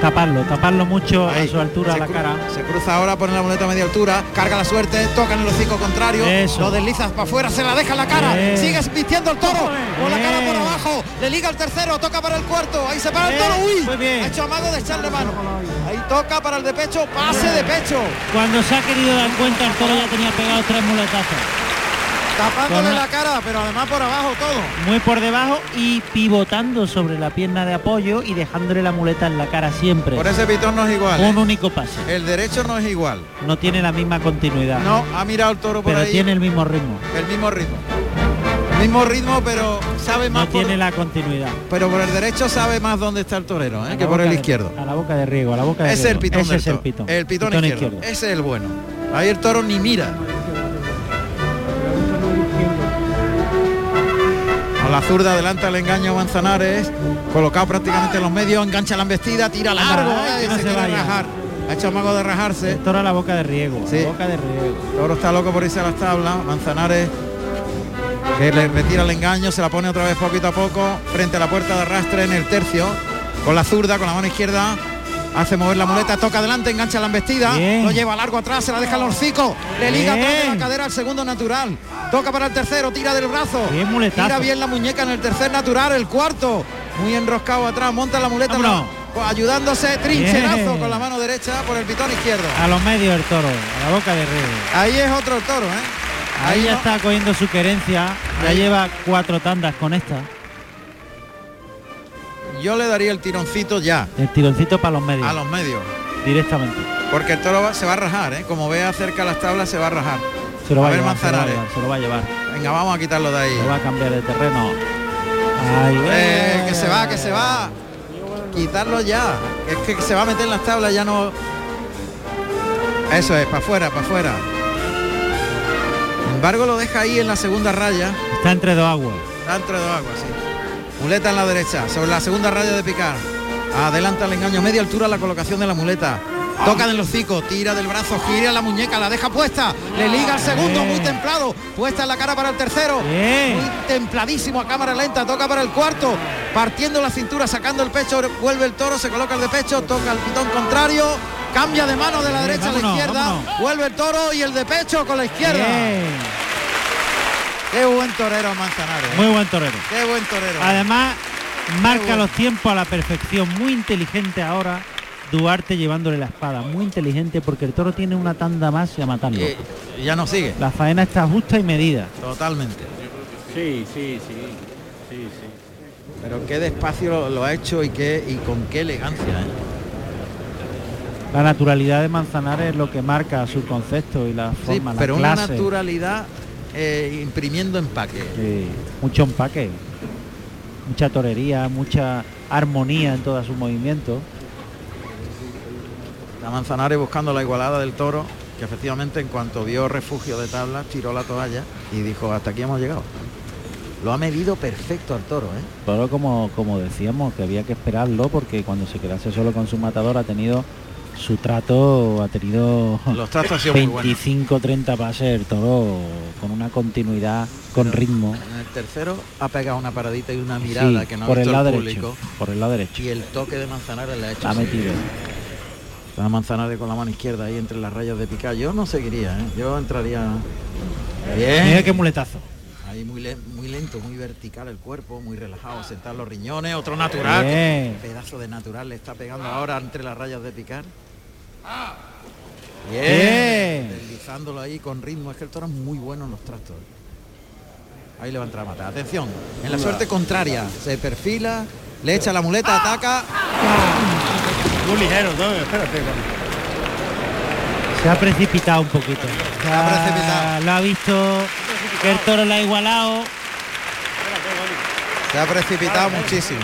[SPEAKER 8] Taparlo, taparlo mucho
[SPEAKER 4] Ahí.
[SPEAKER 8] a su altura, a
[SPEAKER 4] Se
[SPEAKER 8] la cara.
[SPEAKER 4] Se cruza ahora, pone la muleta a media altura, carga la suerte, toca en el hocico contrario,
[SPEAKER 8] Eso.
[SPEAKER 4] lo deslizas para afuera, se la deja en la cara,
[SPEAKER 8] Bien.
[SPEAKER 4] sigue vistiendo el toro, con la cara por
[SPEAKER 8] Bien.
[SPEAKER 4] abajo, le liga el tercero, toca para el cuarto, ahí se para el toro, uy,
[SPEAKER 8] muy bien.
[SPEAKER 4] ha hecho amago de echarle mano, ahí toca para el de pecho, pase de pecho,
[SPEAKER 8] Cuando se ha querido dar cuenta, el toro ya tenía pegado tres muletazos.
[SPEAKER 4] Tapándole
[SPEAKER 8] Con
[SPEAKER 4] la cara, pero además por abajo todo.
[SPEAKER 8] Muy por debajo y pivotando sobre la pierna de apoyo y dejándole la muleta en la cara siempre.
[SPEAKER 4] Por ese pitón no es igual,
[SPEAKER 8] Un
[SPEAKER 4] ¿eh?
[SPEAKER 8] único pase.
[SPEAKER 4] el derecho no es igual,
[SPEAKER 8] No tiene la misma continuidad.
[SPEAKER 4] no, ha mirado el toro por
[SPEAKER 8] pero
[SPEAKER 4] ahí,
[SPEAKER 8] tiene el mismo ritmo.
[SPEAKER 4] el mismo ritmo, mismo ritmo, pero sabe más
[SPEAKER 8] No
[SPEAKER 4] por-
[SPEAKER 8] tiene la continuidad.
[SPEAKER 4] Pero por el derecho sabe más dónde está el torero, ¿eh? Que por el
[SPEAKER 8] de-
[SPEAKER 4] izquierdo.
[SPEAKER 8] A la boca de riego, a la boca de
[SPEAKER 4] Ese es el
[SPEAKER 8] riego.
[SPEAKER 4] pitón
[SPEAKER 8] Ese
[SPEAKER 4] del
[SPEAKER 8] es el pitón.
[SPEAKER 4] El pitón, izquierdo. Ese es el bueno. Ahí el toro ni mira. A la zurda adelanta el engaño Manzanares, colocado prácticamente en los medios, engancha la embestida, tira largo, eh,
[SPEAKER 8] que no
[SPEAKER 4] se,
[SPEAKER 8] se
[SPEAKER 4] quiere
[SPEAKER 8] vaya.
[SPEAKER 4] rajar. Ha hecho amago de rajarse.
[SPEAKER 8] El toro a la boca de riego.
[SPEAKER 4] Sí.
[SPEAKER 8] boca de riego.
[SPEAKER 4] El toro está loco por irse a las tablas. Manzanares que le retira el engaño, se la pone otra vez poquito a poco frente a la puerta de arrastre en el tercio. Con la zurda, con la mano izquierda. Hace mover la muleta, toca adelante, engancha la embestida,
[SPEAKER 8] Bien.
[SPEAKER 4] lo lleva largo atrás, se la deja al hocico, le liga atrás de la
[SPEAKER 8] Bien.
[SPEAKER 4] cadera al segundo natural, toca para el tercero, tira del brazo,
[SPEAKER 8] Bien muletazo.
[SPEAKER 4] tira bien la muñeca en el tercer natural, el cuarto, muy enroscado atrás, monta la muleta, no, ayudándose, trincherazo
[SPEAKER 8] Bien.
[SPEAKER 4] con la mano derecha por el pitón izquierdo.
[SPEAKER 8] A los medios el toro, a la boca de riego.
[SPEAKER 4] Ahí es otro el toro, ¿eh?
[SPEAKER 8] Ahí ya
[SPEAKER 4] no-
[SPEAKER 8] está cogiendo su querencia. Ya
[SPEAKER 4] Ahí.
[SPEAKER 8] lleva cuatro tandas con esta.
[SPEAKER 4] Yo le daría el tironcito ya,
[SPEAKER 8] El tironcito para los medios.
[SPEAKER 4] a los medios.
[SPEAKER 8] Directamente.
[SPEAKER 4] Porque el toro va- se va a rajar, ¿eh? Como vea cerca las tablas, se va a rajar.
[SPEAKER 8] Se lo va
[SPEAKER 4] A ver,
[SPEAKER 8] llevar, se lo va a llevar, se lo va a llevar.
[SPEAKER 4] Venga, vamos a quitarlo de ahí.
[SPEAKER 8] Se va a cambiar de terreno.
[SPEAKER 4] Eh, que se va, que se va. Quitarlo ya. Es que se va a meter en las tablas, ya no. Eso es, para afuera, para afuera. Sin embargo, lo deja ahí en la segunda raya.
[SPEAKER 8] Está entre dos aguas.
[SPEAKER 4] Está entre dos aguas, sí. Muleta en la derecha, sobre la segunda raya de picar. Adelanta el engaño, media altura la colocación de la muleta. Toca del hocico, tira del brazo, gira la muñeca, la deja puesta, le liga al segundo, muy templado, puesta en la cara para el tercero, muy templadísimo a cámara lenta, toca para el cuarto, partiendo la cintura, sacando el pecho, vuelve el toro, se coloca el de pecho, toca el pitón contrario, cambia de mano de la derecha a la izquierda,
[SPEAKER 8] vámonos.
[SPEAKER 4] vuelve el toro y el de pecho con la izquierda.
[SPEAKER 8] Bien.
[SPEAKER 4] Qué buen torero Manzanares. ¿eh?
[SPEAKER 8] Muy buen torero.
[SPEAKER 4] Qué buen torero.
[SPEAKER 8] Además, marca
[SPEAKER 4] bueno.
[SPEAKER 8] los tiempos a la perfección. Muy inteligente ahora. Duarte llevándole la espada. Muy inteligente porque el toro tiene una tanda más y a matarlo.
[SPEAKER 4] Y- y ya no sigue.
[SPEAKER 8] La faena está justa y medida.
[SPEAKER 4] Totalmente.
[SPEAKER 6] Sí, sí, sí. Sí, sí.
[SPEAKER 4] Pero qué despacio lo, lo ha hecho y qué y con qué elegancia. ¿eh?
[SPEAKER 8] La naturalidad de Manzanares es lo que marca su concepto y la
[SPEAKER 4] Sí,
[SPEAKER 8] forma, la
[SPEAKER 4] pero una
[SPEAKER 8] clase.
[SPEAKER 4] naturalidad eh, imprimiendo empaque.
[SPEAKER 8] Sí, mucho empaque, mucha torería, mucha armonía en todos sus movimientos.
[SPEAKER 4] A Manzanares buscando la igualada del toro, que efectivamente en cuanto vio refugio de tablas, tiró la toalla y dijo, hasta aquí hemos llegado. Lo ha medido perfecto al toro, ¿eh?
[SPEAKER 8] Toro como, como decíamos, que había que esperarlo porque cuando se quedase solo con su matador ha tenido su trato, ha tenido
[SPEAKER 4] Los tratos han sido muy buenos.
[SPEAKER 8] 25-30 pases, el toro con una continuidad, con ritmo.
[SPEAKER 4] En el tercero ha pegado una paradita y una mirada
[SPEAKER 8] Sí,
[SPEAKER 4] que no ha
[SPEAKER 8] por
[SPEAKER 4] visto
[SPEAKER 8] el lado
[SPEAKER 4] público.
[SPEAKER 8] derecho, por el lado derecho.
[SPEAKER 4] Y el toque de Manzanares le ha hecho.
[SPEAKER 8] Ha metido.
[SPEAKER 4] La Manzanares con la mano izquierda ahí entre las rayas de picar. Yo no seguiría, ¿eh? yo entraría. Bien.
[SPEAKER 8] Mira qué muletazo.
[SPEAKER 4] Ahí muy, le- muy lento, muy vertical el cuerpo, muy relajado, sentar los riñones, otro natural.
[SPEAKER 8] Bien.
[SPEAKER 4] Pedazo de natural le está pegando ahora entre las rayas de picar. Bien.
[SPEAKER 8] Bien.
[SPEAKER 4] Deslizándolo ahí con ritmo. Es que el toro es muy bueno en los trastos. Ahí le va a entrar a matar. Atención. En la suerte contraria. Se perfila, le echa la muleta, ataca.
[SPEAKER 6] Muy ligero, ¿no? Espérate.
[SPEAKER 8] Se ha precipitado un poquito. Se
[SPEAKER 4] ha precipitado.
[SPEAKER 8] Lo ha visto que el toro lo ha igualado.
[SPEAKER 4] Se ha precipitado muchísimo.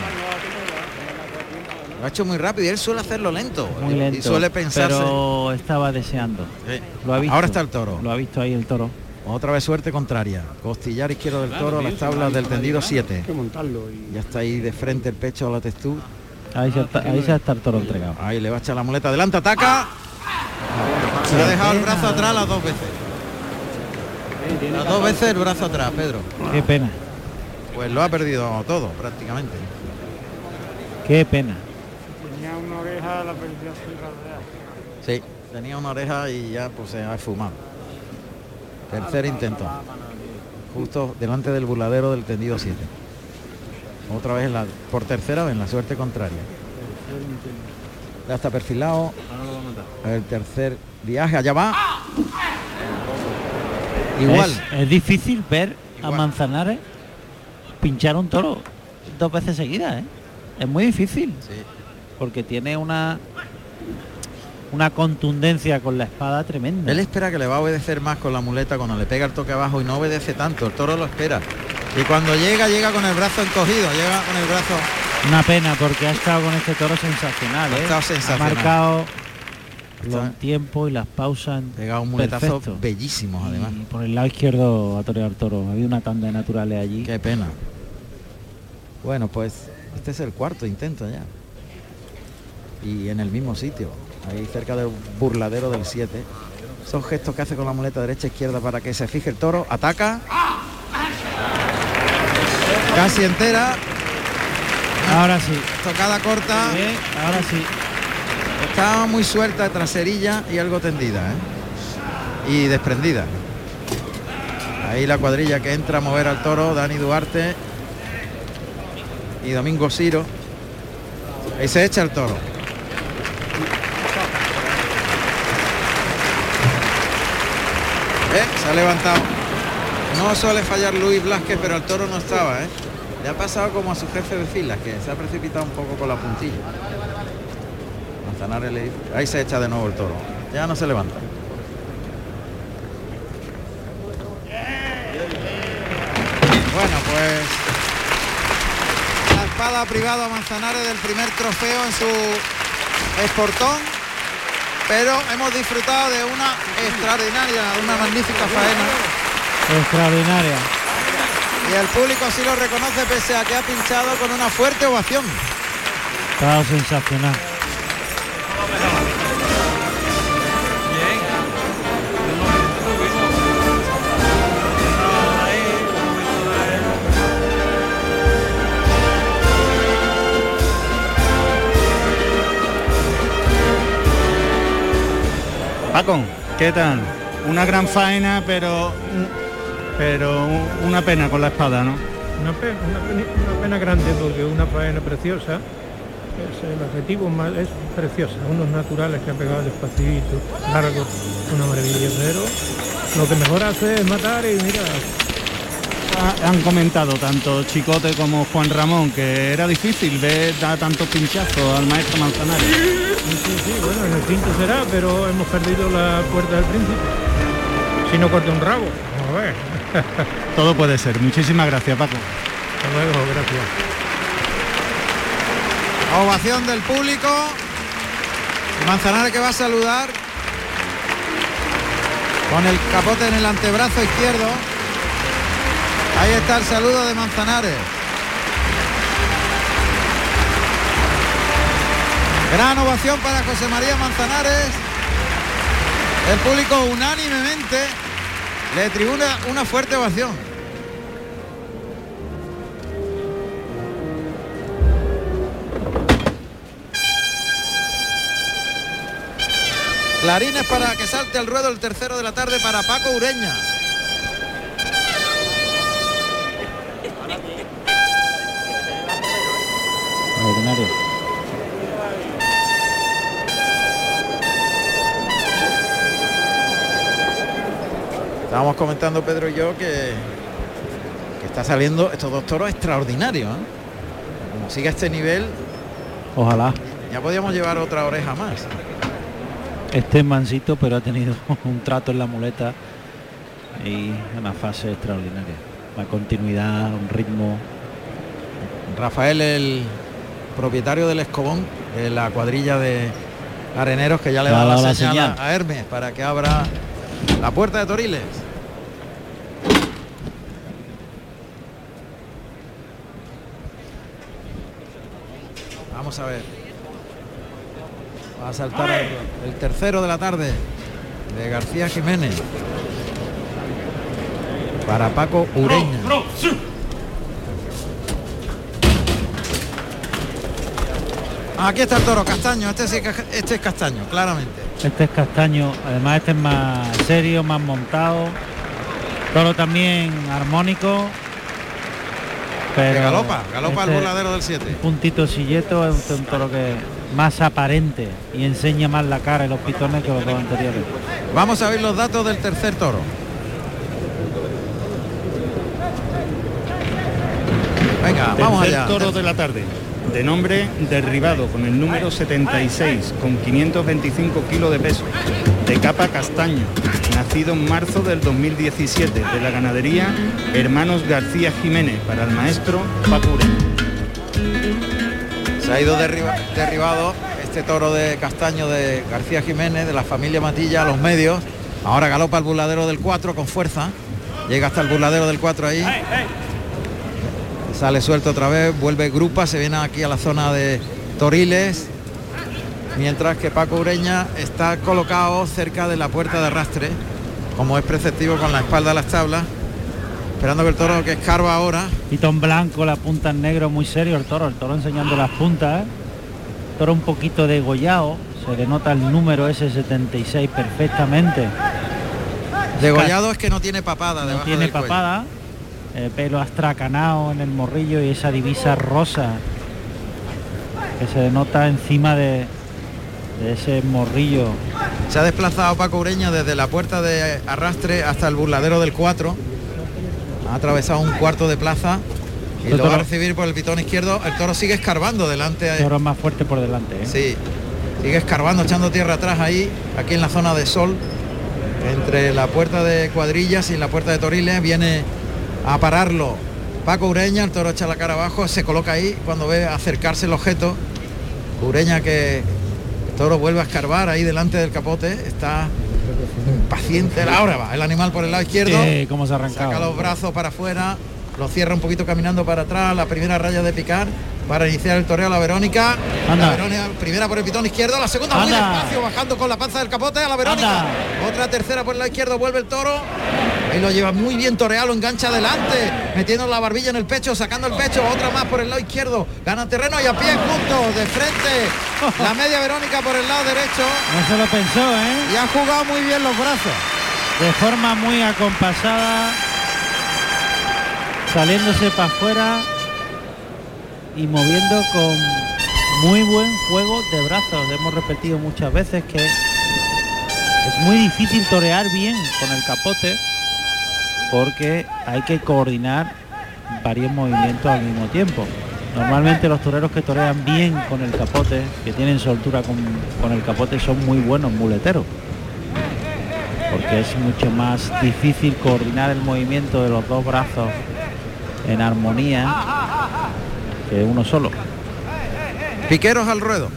[SPEAKER 4] Lo ha hecho muy rápido y él suele hacerlo lento.
[SPEAKER 8] Muy lento.
[SPEAKER 4] Y suele pensarse.
[SPEAKER 8] Pero estaba deseando.
[SPEAKER 4] Sí.
[SPEAKER 8] Lo ha visto.
[SPEAKER 4] Ahora está el toro.
[SPEAKER 8] Lo ha visto ahí el toro.
[SPEAKER 4] Otra vez suerte contraria. Costillar izquierdo del toro, las tablas del tendido 7.
[SPEAKER 6] Hay que montarlo y
[SPEAKER 4] Ya está ahí de frente el pecho a la textura.
[SPEAKER 8] Ahí se, está, ahí se está el toro entregado.
[SPEAKER 4] Ahí le va a echar la muleta adelante, ataca. Se ha dejado el brazo atrás las dos veces. Las dos veces el brazo atrás, Pedro.
[SPEAKER 8] Qué pena.
[SPEAKER 4] Pues lo ha perdido todo prácticamente.
[SPEAKER 8] Qué pena.
[SPEAKER 6] tenía una oreja, la perdió.
[SPEAKER 4] Sí, tenía una oreja y ya pues se ha esfumado. Tercer intento. Justo delante del burladero del tendido 7. Otra vez en la, por tercera vez en la suerte contraria. Ya está perfilado. El tercer viaje, allá va. Igual.
[SPEAKER 8] Es, es difícil ver
[SPEAKER 4] Igual.
[SPEAKER 8] a Manzanares pinchar un toro dos veces seguidas, ¿eh? Es muy difícil.
[SPEAKER 4] Sí.
[SPEAKER 8] Porque tiene una una contundencia con la espada tremenda.
[SPEAKER 4] Él espera que le va a obedecer más con la muleta cuando le pega el toque abajo y no obedece tanto. El toro lo espera. Y cuando llega, llega con el brazo encogido, llega con el brazo.
[SPEAKER 8] Una pena porque ha estado con este toro sensacional,
[SPEAKER 4] Ha
[SPEAKER 8] ¿eh?
[SPEAKER 4] estado
[SPEAKER 8] Ha
[SPEAKER 4] sensacional.
[SPEAKER 8] marcado
[SPEAKER 4] Está-
[SPEAKER 8] los tiempos y las pausas.
[SPEAKER 4] Pega un muletazo
[SPEAKER 8] perfecto.
[SPEAKER 4] bellísimo además.
[SPEAKER 8] Y por el lado izquierdo a torear toro. Había una tanda de naturales allí.
[SPEAKER 4] Qué pena. Bueno, pues este es el cuarto intento ya. Y en el mismo sitio, ahí cerca del burladero del 7. Esos gestos que hace con la muleta derecha e izquierda para que se fije el toro. Ataca. Casi entera.
[SPEAKER 8] Ahora sí.
[SPEAKER 4] Tocada corta.
[SPEAKER 8] Ahora sí.
[SPEAKER 4] Estaba muy suelta traserilla y algo tendida. ¿eh? Y desprendida. Ahí la cuadrilla que entra a mover al toro, Dani Duarte y Domingo Ciro. Ahí se echa el toro. ¿Eh? Se ha levantado. No suele fallar Luis Blasquez, pero el toro no estaba, ¿eh? Le ha pasado como a su jefe de filas, que se ha precipitado un poco con la puntilla. Manzanares le dice- Ahí se echa de nuevo el toro. Ya no se levanta. Bueno, pues la espada ha privado a Manzanares del primer trofeo en su esportón, pero hemos disfrutado de una extraordinaria, una magnífica faena
[SPEAKER 8] Extraordinaria.
[SPEAKER 4] y el público sí lo reconoce pese a que ha pinchado con una fuerte ovación.
[SPEAKER 8] Estaba sensacional.
[SPEAKER 1] Paco, ¿qué tal? Una gran faena, pero pero una pena con la espada, ¿no?
[SPEAKER 13] Una pena, una pena, una pena grande porque una faena preciosa, es el objetivo más, es preciosa, unos naturales que han pegado despacito, largos, una maravilla, pero lo que mejor hace es matar y mira,
[SPEAKER 1] Ha- Han comentado tanto Chicote como Juan Ramón que era difícil ver dar tantos pinchazos al maestro Manzanares.
[SPEAKER 13] sí, sí, sí, bueno, en el quinto será, pero hemos perdido la puerta del príncipe. Si no corta un rabo, a ver. [LAUGHS]
[SPEAKER 1] Todo puede ser. Muchísimas gracias, Paco.
[SPEAKER 13] Hasta luego, gracias.
[SPEAKER 4] Ovación del público. Manzanares que va a saludar con el capote en el antebrazo izquierdo. Ahí está el saludo de Manzanares. Gran ovación para José María Manzanares. El público unánimemente le tribuna una fuerte ovación. Clarines para que salte al ruedo el tercero de la tarde para Paco Ureña. Estábamos comentando Pedro y yo que, que está saliendo estos dos toros extraordinarios. ¿eh? Como siga este nivel,
[SPEAKER 8] Ojalá.
[SPEAKER 4] ya podíamos llevar otra oreja más.
[SPEAKER 8] Este es mansito, pero ha tenido [LAUGHS] un trato en la muleta y una fase extraordinaria. La continuidad, un ritmo.
[SPEAKER 4] Rafael, el propietario del Escobón, de la cuadrilla de areneros que ya le
[SPEAKER 8] ha
[SPEAKER 4] da la
[SPEAKER 8] dado la
[SPEAKER 4] señal,
[SPEAKER 8] señal.
[SPEAKER 4] a Hermes para que abra la puerta de Toriles. Vamos a ver. Va a saltar el, el tercero de la tarde de García Jiménez. Para Paco Ureña. Aquí está el toro, castaño. Este sí este es castaño, claramente.
[SPEAKER 8] Este es castaño, además este es más serio, más montado. Toro también armónico. Pero
[SPEAKER 4] Que galopa, galopa al
[SPEAKER 8] este
[SPEAKER 4] voladero del 7.
[SPEAKER 8] Puntito silleto es un, toro que más aparente y enseña más la cara y los pitones que los dos anteriores.
[SPEAKER 4] Vamos a ver los datos del tercer toro. Venga, vamos
[SPEAKER 1] Tercer
[SPEAKER 4] allá.
[SPEAKER 1] toro de la tarde. De nombre derribado con el número 76, con 525 kilos de peso. De capa castaño. Nacido en marzo del 2017 de la ganadería Hermanos García Jiménez para el maestro Paco Ureña.
[SPEAKER 4] Se ha ido derriba- derribado este toro de castaño de García Jiménez, de la familia Matilla, a los medios. Ahora galopa el burladero del 4 con fuerza. Llega hasta el burladero del 4 ahí. Sale suelto otra vez, vuelve grupa, se viene aquí a la zona de Toriles. Mientras que Paco Ureña está colocado cerca de la puerta de arrastre, como es preceptivo con la espalda a las tablas. Esperando que el toro que escarba ahora
[SPEAKER 8] Pitón blanco, la punta en negro, muy serio el toro, el toro enseñando las puntas. ¿eh? Toro un poquito degollado, se denota el número ese 76 perfectamente.
[SPEAKER 4] degollado es que no tiene papada
[SPEAKER 8] No tiene
[SPEAKER 4] del
[SPEAKER 8] papada, eh, pelo astracanado en el morrillo y esa divisa rosa que se denota encima de ese morrillo.
[SPEAKER 4] Se ha desplazado Paco Ureña desde la puerta de arrastre hasta el burladero del 4. Ha atravesado un cuarto de plaza y
[SPEAKER 8] El
[SPEAKER 4] lo va a recibir por el pitón izquierdo. El toro sigue escarbando delante.
[SPEAKER 8] Toro más fuerte por delante. ¿eh?
[SPEAKER 4] Sí, sigue escarbando, echando tierra atrás ahí, aquí en la zona de sol, entre la puerta de cuadrillas y la puerta de Toriles, viene a pararlo Paco Ureña, el toro echa la cara abajo, se coloca ahí cuando ve acercarse el objeto. Ureña que el toro vuelve a escarbar ahí delante del capote, está paciente. Ahora va el animal por el lado izquierdo.
[SPEAKER 8] Sí, cómo se ha arrancado.
[SPEAKER 4] Saca los brazos para afuera, lo cierra un poquito caminando para atrás, la primera raya de picar para iniciar el toreo a la Verónica.
[SPEAKER 8] Anda.
[SPEAKER 4] La Verónica, primera por el pitón izquierdo, la segunda muy despacio, bajando con la panza del capote a la Verónica. Otra tercera por el lado izquierdo, vuelve el toro. Ahí lo lleva muy bien toreado, lo engancha adelante, metiendo la barbilla en el pecho, sacando el pecho, otra más por el lado izquierdo, gana terreno y a pie juntos, de frente, la media Verónica por el lado derecho.
[SPEAKER 8] No se lo pensó, ¿eh?
[SPEAKER 4] Y ha jugado muy bien los brazos.
[SPEAKER 8] De forma muy acompasada, saliéndose para afuera y moviendo con muy buen juego de brazos. Hemos repetido muchas veces que es muy difícil torear bien con el capote porque hay que coordinar varios movimientos al mismo tiempo. Normalmente los toreros que torean bien con el capote, que tienen soltura con, con el capote, son muy buenos muleteros. Porque es mucho más difícil coordinar el movimiento de los dos brazos en armonía que uno solo.
[SPEAKER 4] Piqueros al ruedo.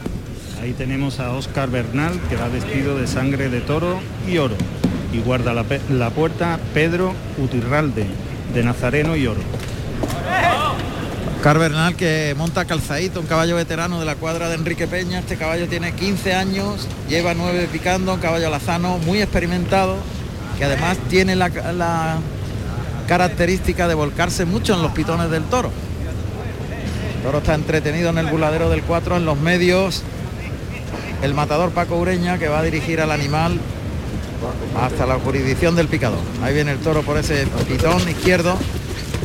[SPEAKER 1] Ahí tenemos a Oscar Bernal, que va vestido de sangre de toro y oro. Y guarda la, la puerta Pedro Utirralde, de Nazareno y oro.
[SPEAKER 4] Oscar Bernal que monta calzadito, un caballo veterano de la cuadra de Enrique Peña. Este caballo tiene 15 años, lleva 9 picando, un caballo alazano muy experimentado, que además tiene la, característica de volcarse mucho en los pitones del toro. Toro está entretenido en el buladero del 4, en los medios. El matador Paco Ureña que va a dirigir al animal hasta la jurisdicción del picador. Ahí viene el toro por ese pitón izquierdo.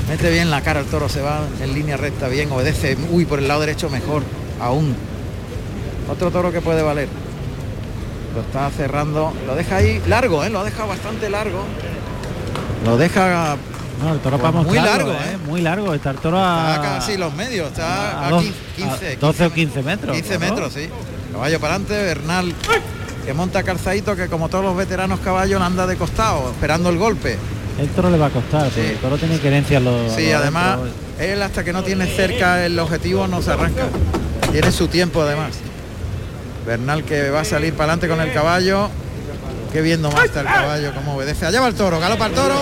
[SPEAKER 4] Mete bien la cara el toro, se va en línea recta bien, obedece. Uy, por el lado derecho mejor aún. Otro toro que puede valer. Lo está cerrando, lo deja ahí largo, ¿eh? lo ha dejado bastante largo. Lo deja
[SPEAKER 8] No, el toro
[SPEAKER 4] Pues
[SPEAKER 8] para
[SPEAKER 4] muy largo, ¿eh?
[SPEAKER 8] Muy largo, está el toro a...
[SPEAKER 4] Está casi los medios, está
[SPEAKER 8] a
[SPEAKER 4] a,
[SPEAKER 8] dos-
[SPEAKER 4] 15,
[SPEAKER 8] a 12 o 15 metros.
[SPEAKER 4] 15
[SPEAKER 8] ¿no?
[SPEAKER 4] metros, sí. Caballo para adelante, Bernal que monta calzadito que como todos los veteranos caballos anda de costado, esperando el golpe.
[SPEAKER 8] El toro le va a costar, porque el toro tiene querencia los...
[SPEAKER 4] Sí, además, él hasta que no tiene cerca el objetivo no se arranca. Tiene su tiempo además. Bernal que va a salir para adelante con el caballo. Qué viendo más está el caballo, como obedece. Allá va el toro, galopa el toro.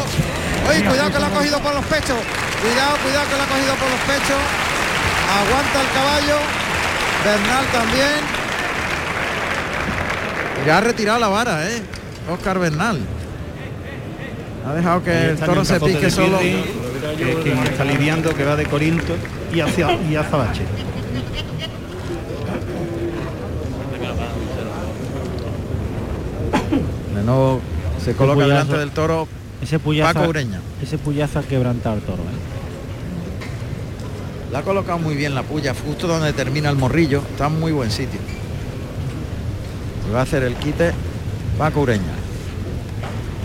[SPEAKER 4] Oye, cuidado que lo ha cogido por los pechos. Cuidado, cuidado que lo ha cogido por los pechos. Aguanta el caballo. Bernal también. Ya ha retirado la vara, ¿eh? Oscar Bernal. Ha dejado que el toro se pique solo.
[SPEAKER 1] Pirri, que es quien está lidiando, que va de Corinto y hacia y Azabache.
[SPEAKER 4] De nuevo se coloca
[SPEAKER 8] puyazo-
[SPEAKER 4] delante del toro
[SPEAKER 8] Ese puyazo,
[SPEAKER 4] Paco Ureña.
[SPEAKER 8] Ese puyazo ha quebrantado el toro. ¿eh?
[SPEAKER 4] Le ha colocado muy bien la puya, justo donde termina el morrillo. Está en muy buen sitio. Va a hacer el quite Paco Ureña.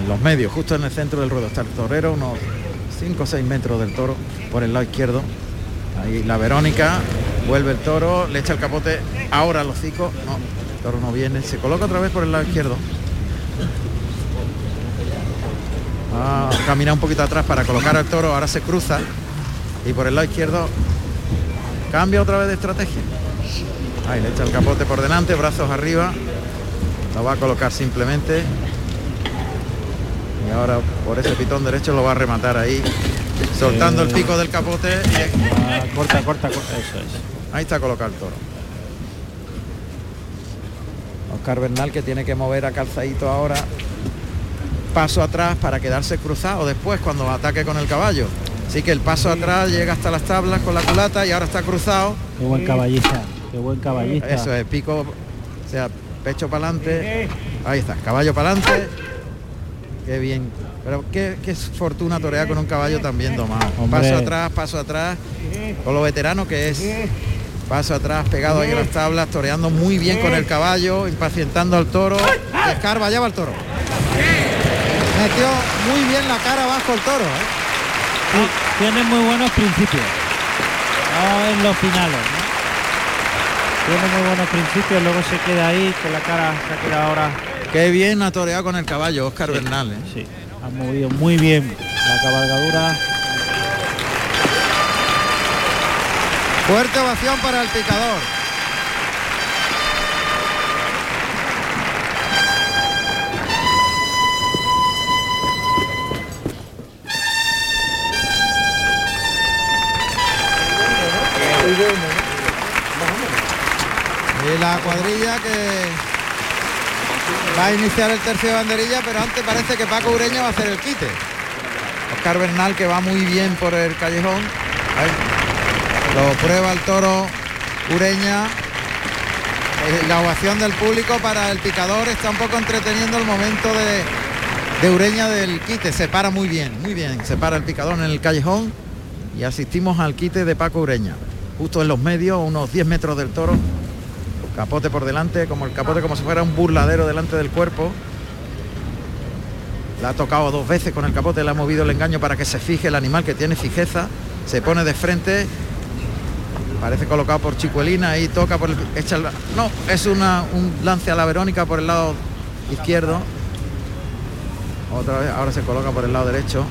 [SPEAKER 4] En los medios, justo en el centro del ruedo. Está el torero, unos 5 o 6 metros del toro por el lado izquierdo. Ahí la Verónica, vuelve el toro, le echa el capote ahora al hocico. No, el toro no viene. Se coloca otra vez por el lado izquierdo. Va a caminar un poquito atrás para colocar al toro, ahora se cruza y por el lado izquierdo cambia otra vez de estrategia. Ahí le echa el capote por delante, brazos arriba, lo va a colocar simplemente y ahora por ese pitón derecho lo va a rematar ahí, soltando el pico del capote. y-
[SPEAKER 8] Ah, corta, corta, corta, eso es.
[SPEAKER 4] Ahí está colocado el toro. Oscar Bernal que tiene que mover a calzadito ahora paso atrás para quedarse cruzado después cuando ataque con el caballo. Así que el paso atrás llega hasta las tablas con la culata y ahora está cruzado.
[SPEAKER 8] Qué buen caballista, qué buen caballista.
[SPEAKER 4] Eso es, pico, o sea, pecho para adelante. Ahí está, caballo para adelante. Qué bien. Pero qué, qué fortuna torear con un caballo tan bien domado. Paso atrás, paso atrás. Con lo veterano que es. Paso atrás, pegado ahí en las tablas, toreando muy bien con el caballo, impacientando al toro. Escarba, ya va el toro. Metió muy bien la cara abajo el toro. ¿eh?
[SPEAKER 8] Sí, tiene muy buenos principios. Ver los finales. Tiene muy buenos principios, luego se queda ahí, con la cara se queda ahora.
[SPEAKER 4] Qué bien ha toreado con el caballo Oscar Bernal. ¿eh?
[SPEAKER 8] Sí, ha movido muy bien la cabalgadura.
[SPEAKER 4] Fuerte ovación para el picador. Y la cuadrilla que va a iniciar el tercio de banderilla, pero antes parece que Paco Ureña va a hacer el quite. Oscar Bernal que va muy bien por el callejón. Lo prueba el toro Ureña. Eh, La ovación del público para el picador está un poco entreteniendo el momento de, de Ureña del quite. Se para muy bien, muy bien. Se para el picador en el callejón y asistimos al quite de Paco Ureña. Justo en los medios, unos 10 metros del toro. Capote por delante, como el capote como si fuera un burladero delante del cuerpo. La ha tocado dos veces con el capote, le ha movido el engaño para que se fije el animal que tiene fijeza. Se pone de frente. Parece colocado por Chicuelina y toca por el. No, es una, un lance a la Verónica por el lado izquierdo. Otra vez, ahora se coloca por el lado derecho.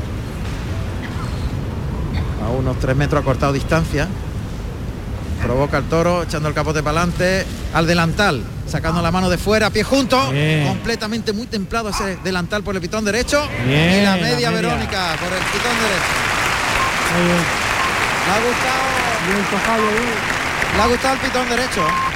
[SPEAKER 4] A unos tres metros ha cortado distancia. Provoca el toro, echando el capote para adelante, al delantal, sacando la mano de fuera, pie junto,
[SPEAKER 8] Bien.
[SPEAKER 4] completamente muy templado ese delantal por el pitón derecho.
[SPEAKER 8] Bien,
[SPEAKER 4] y la
[SPEAKER 8] la
[SPEAKER 4] media. Verónica por el pitón derecho. Le ha gustado. Le ha gustado el pitón derecho.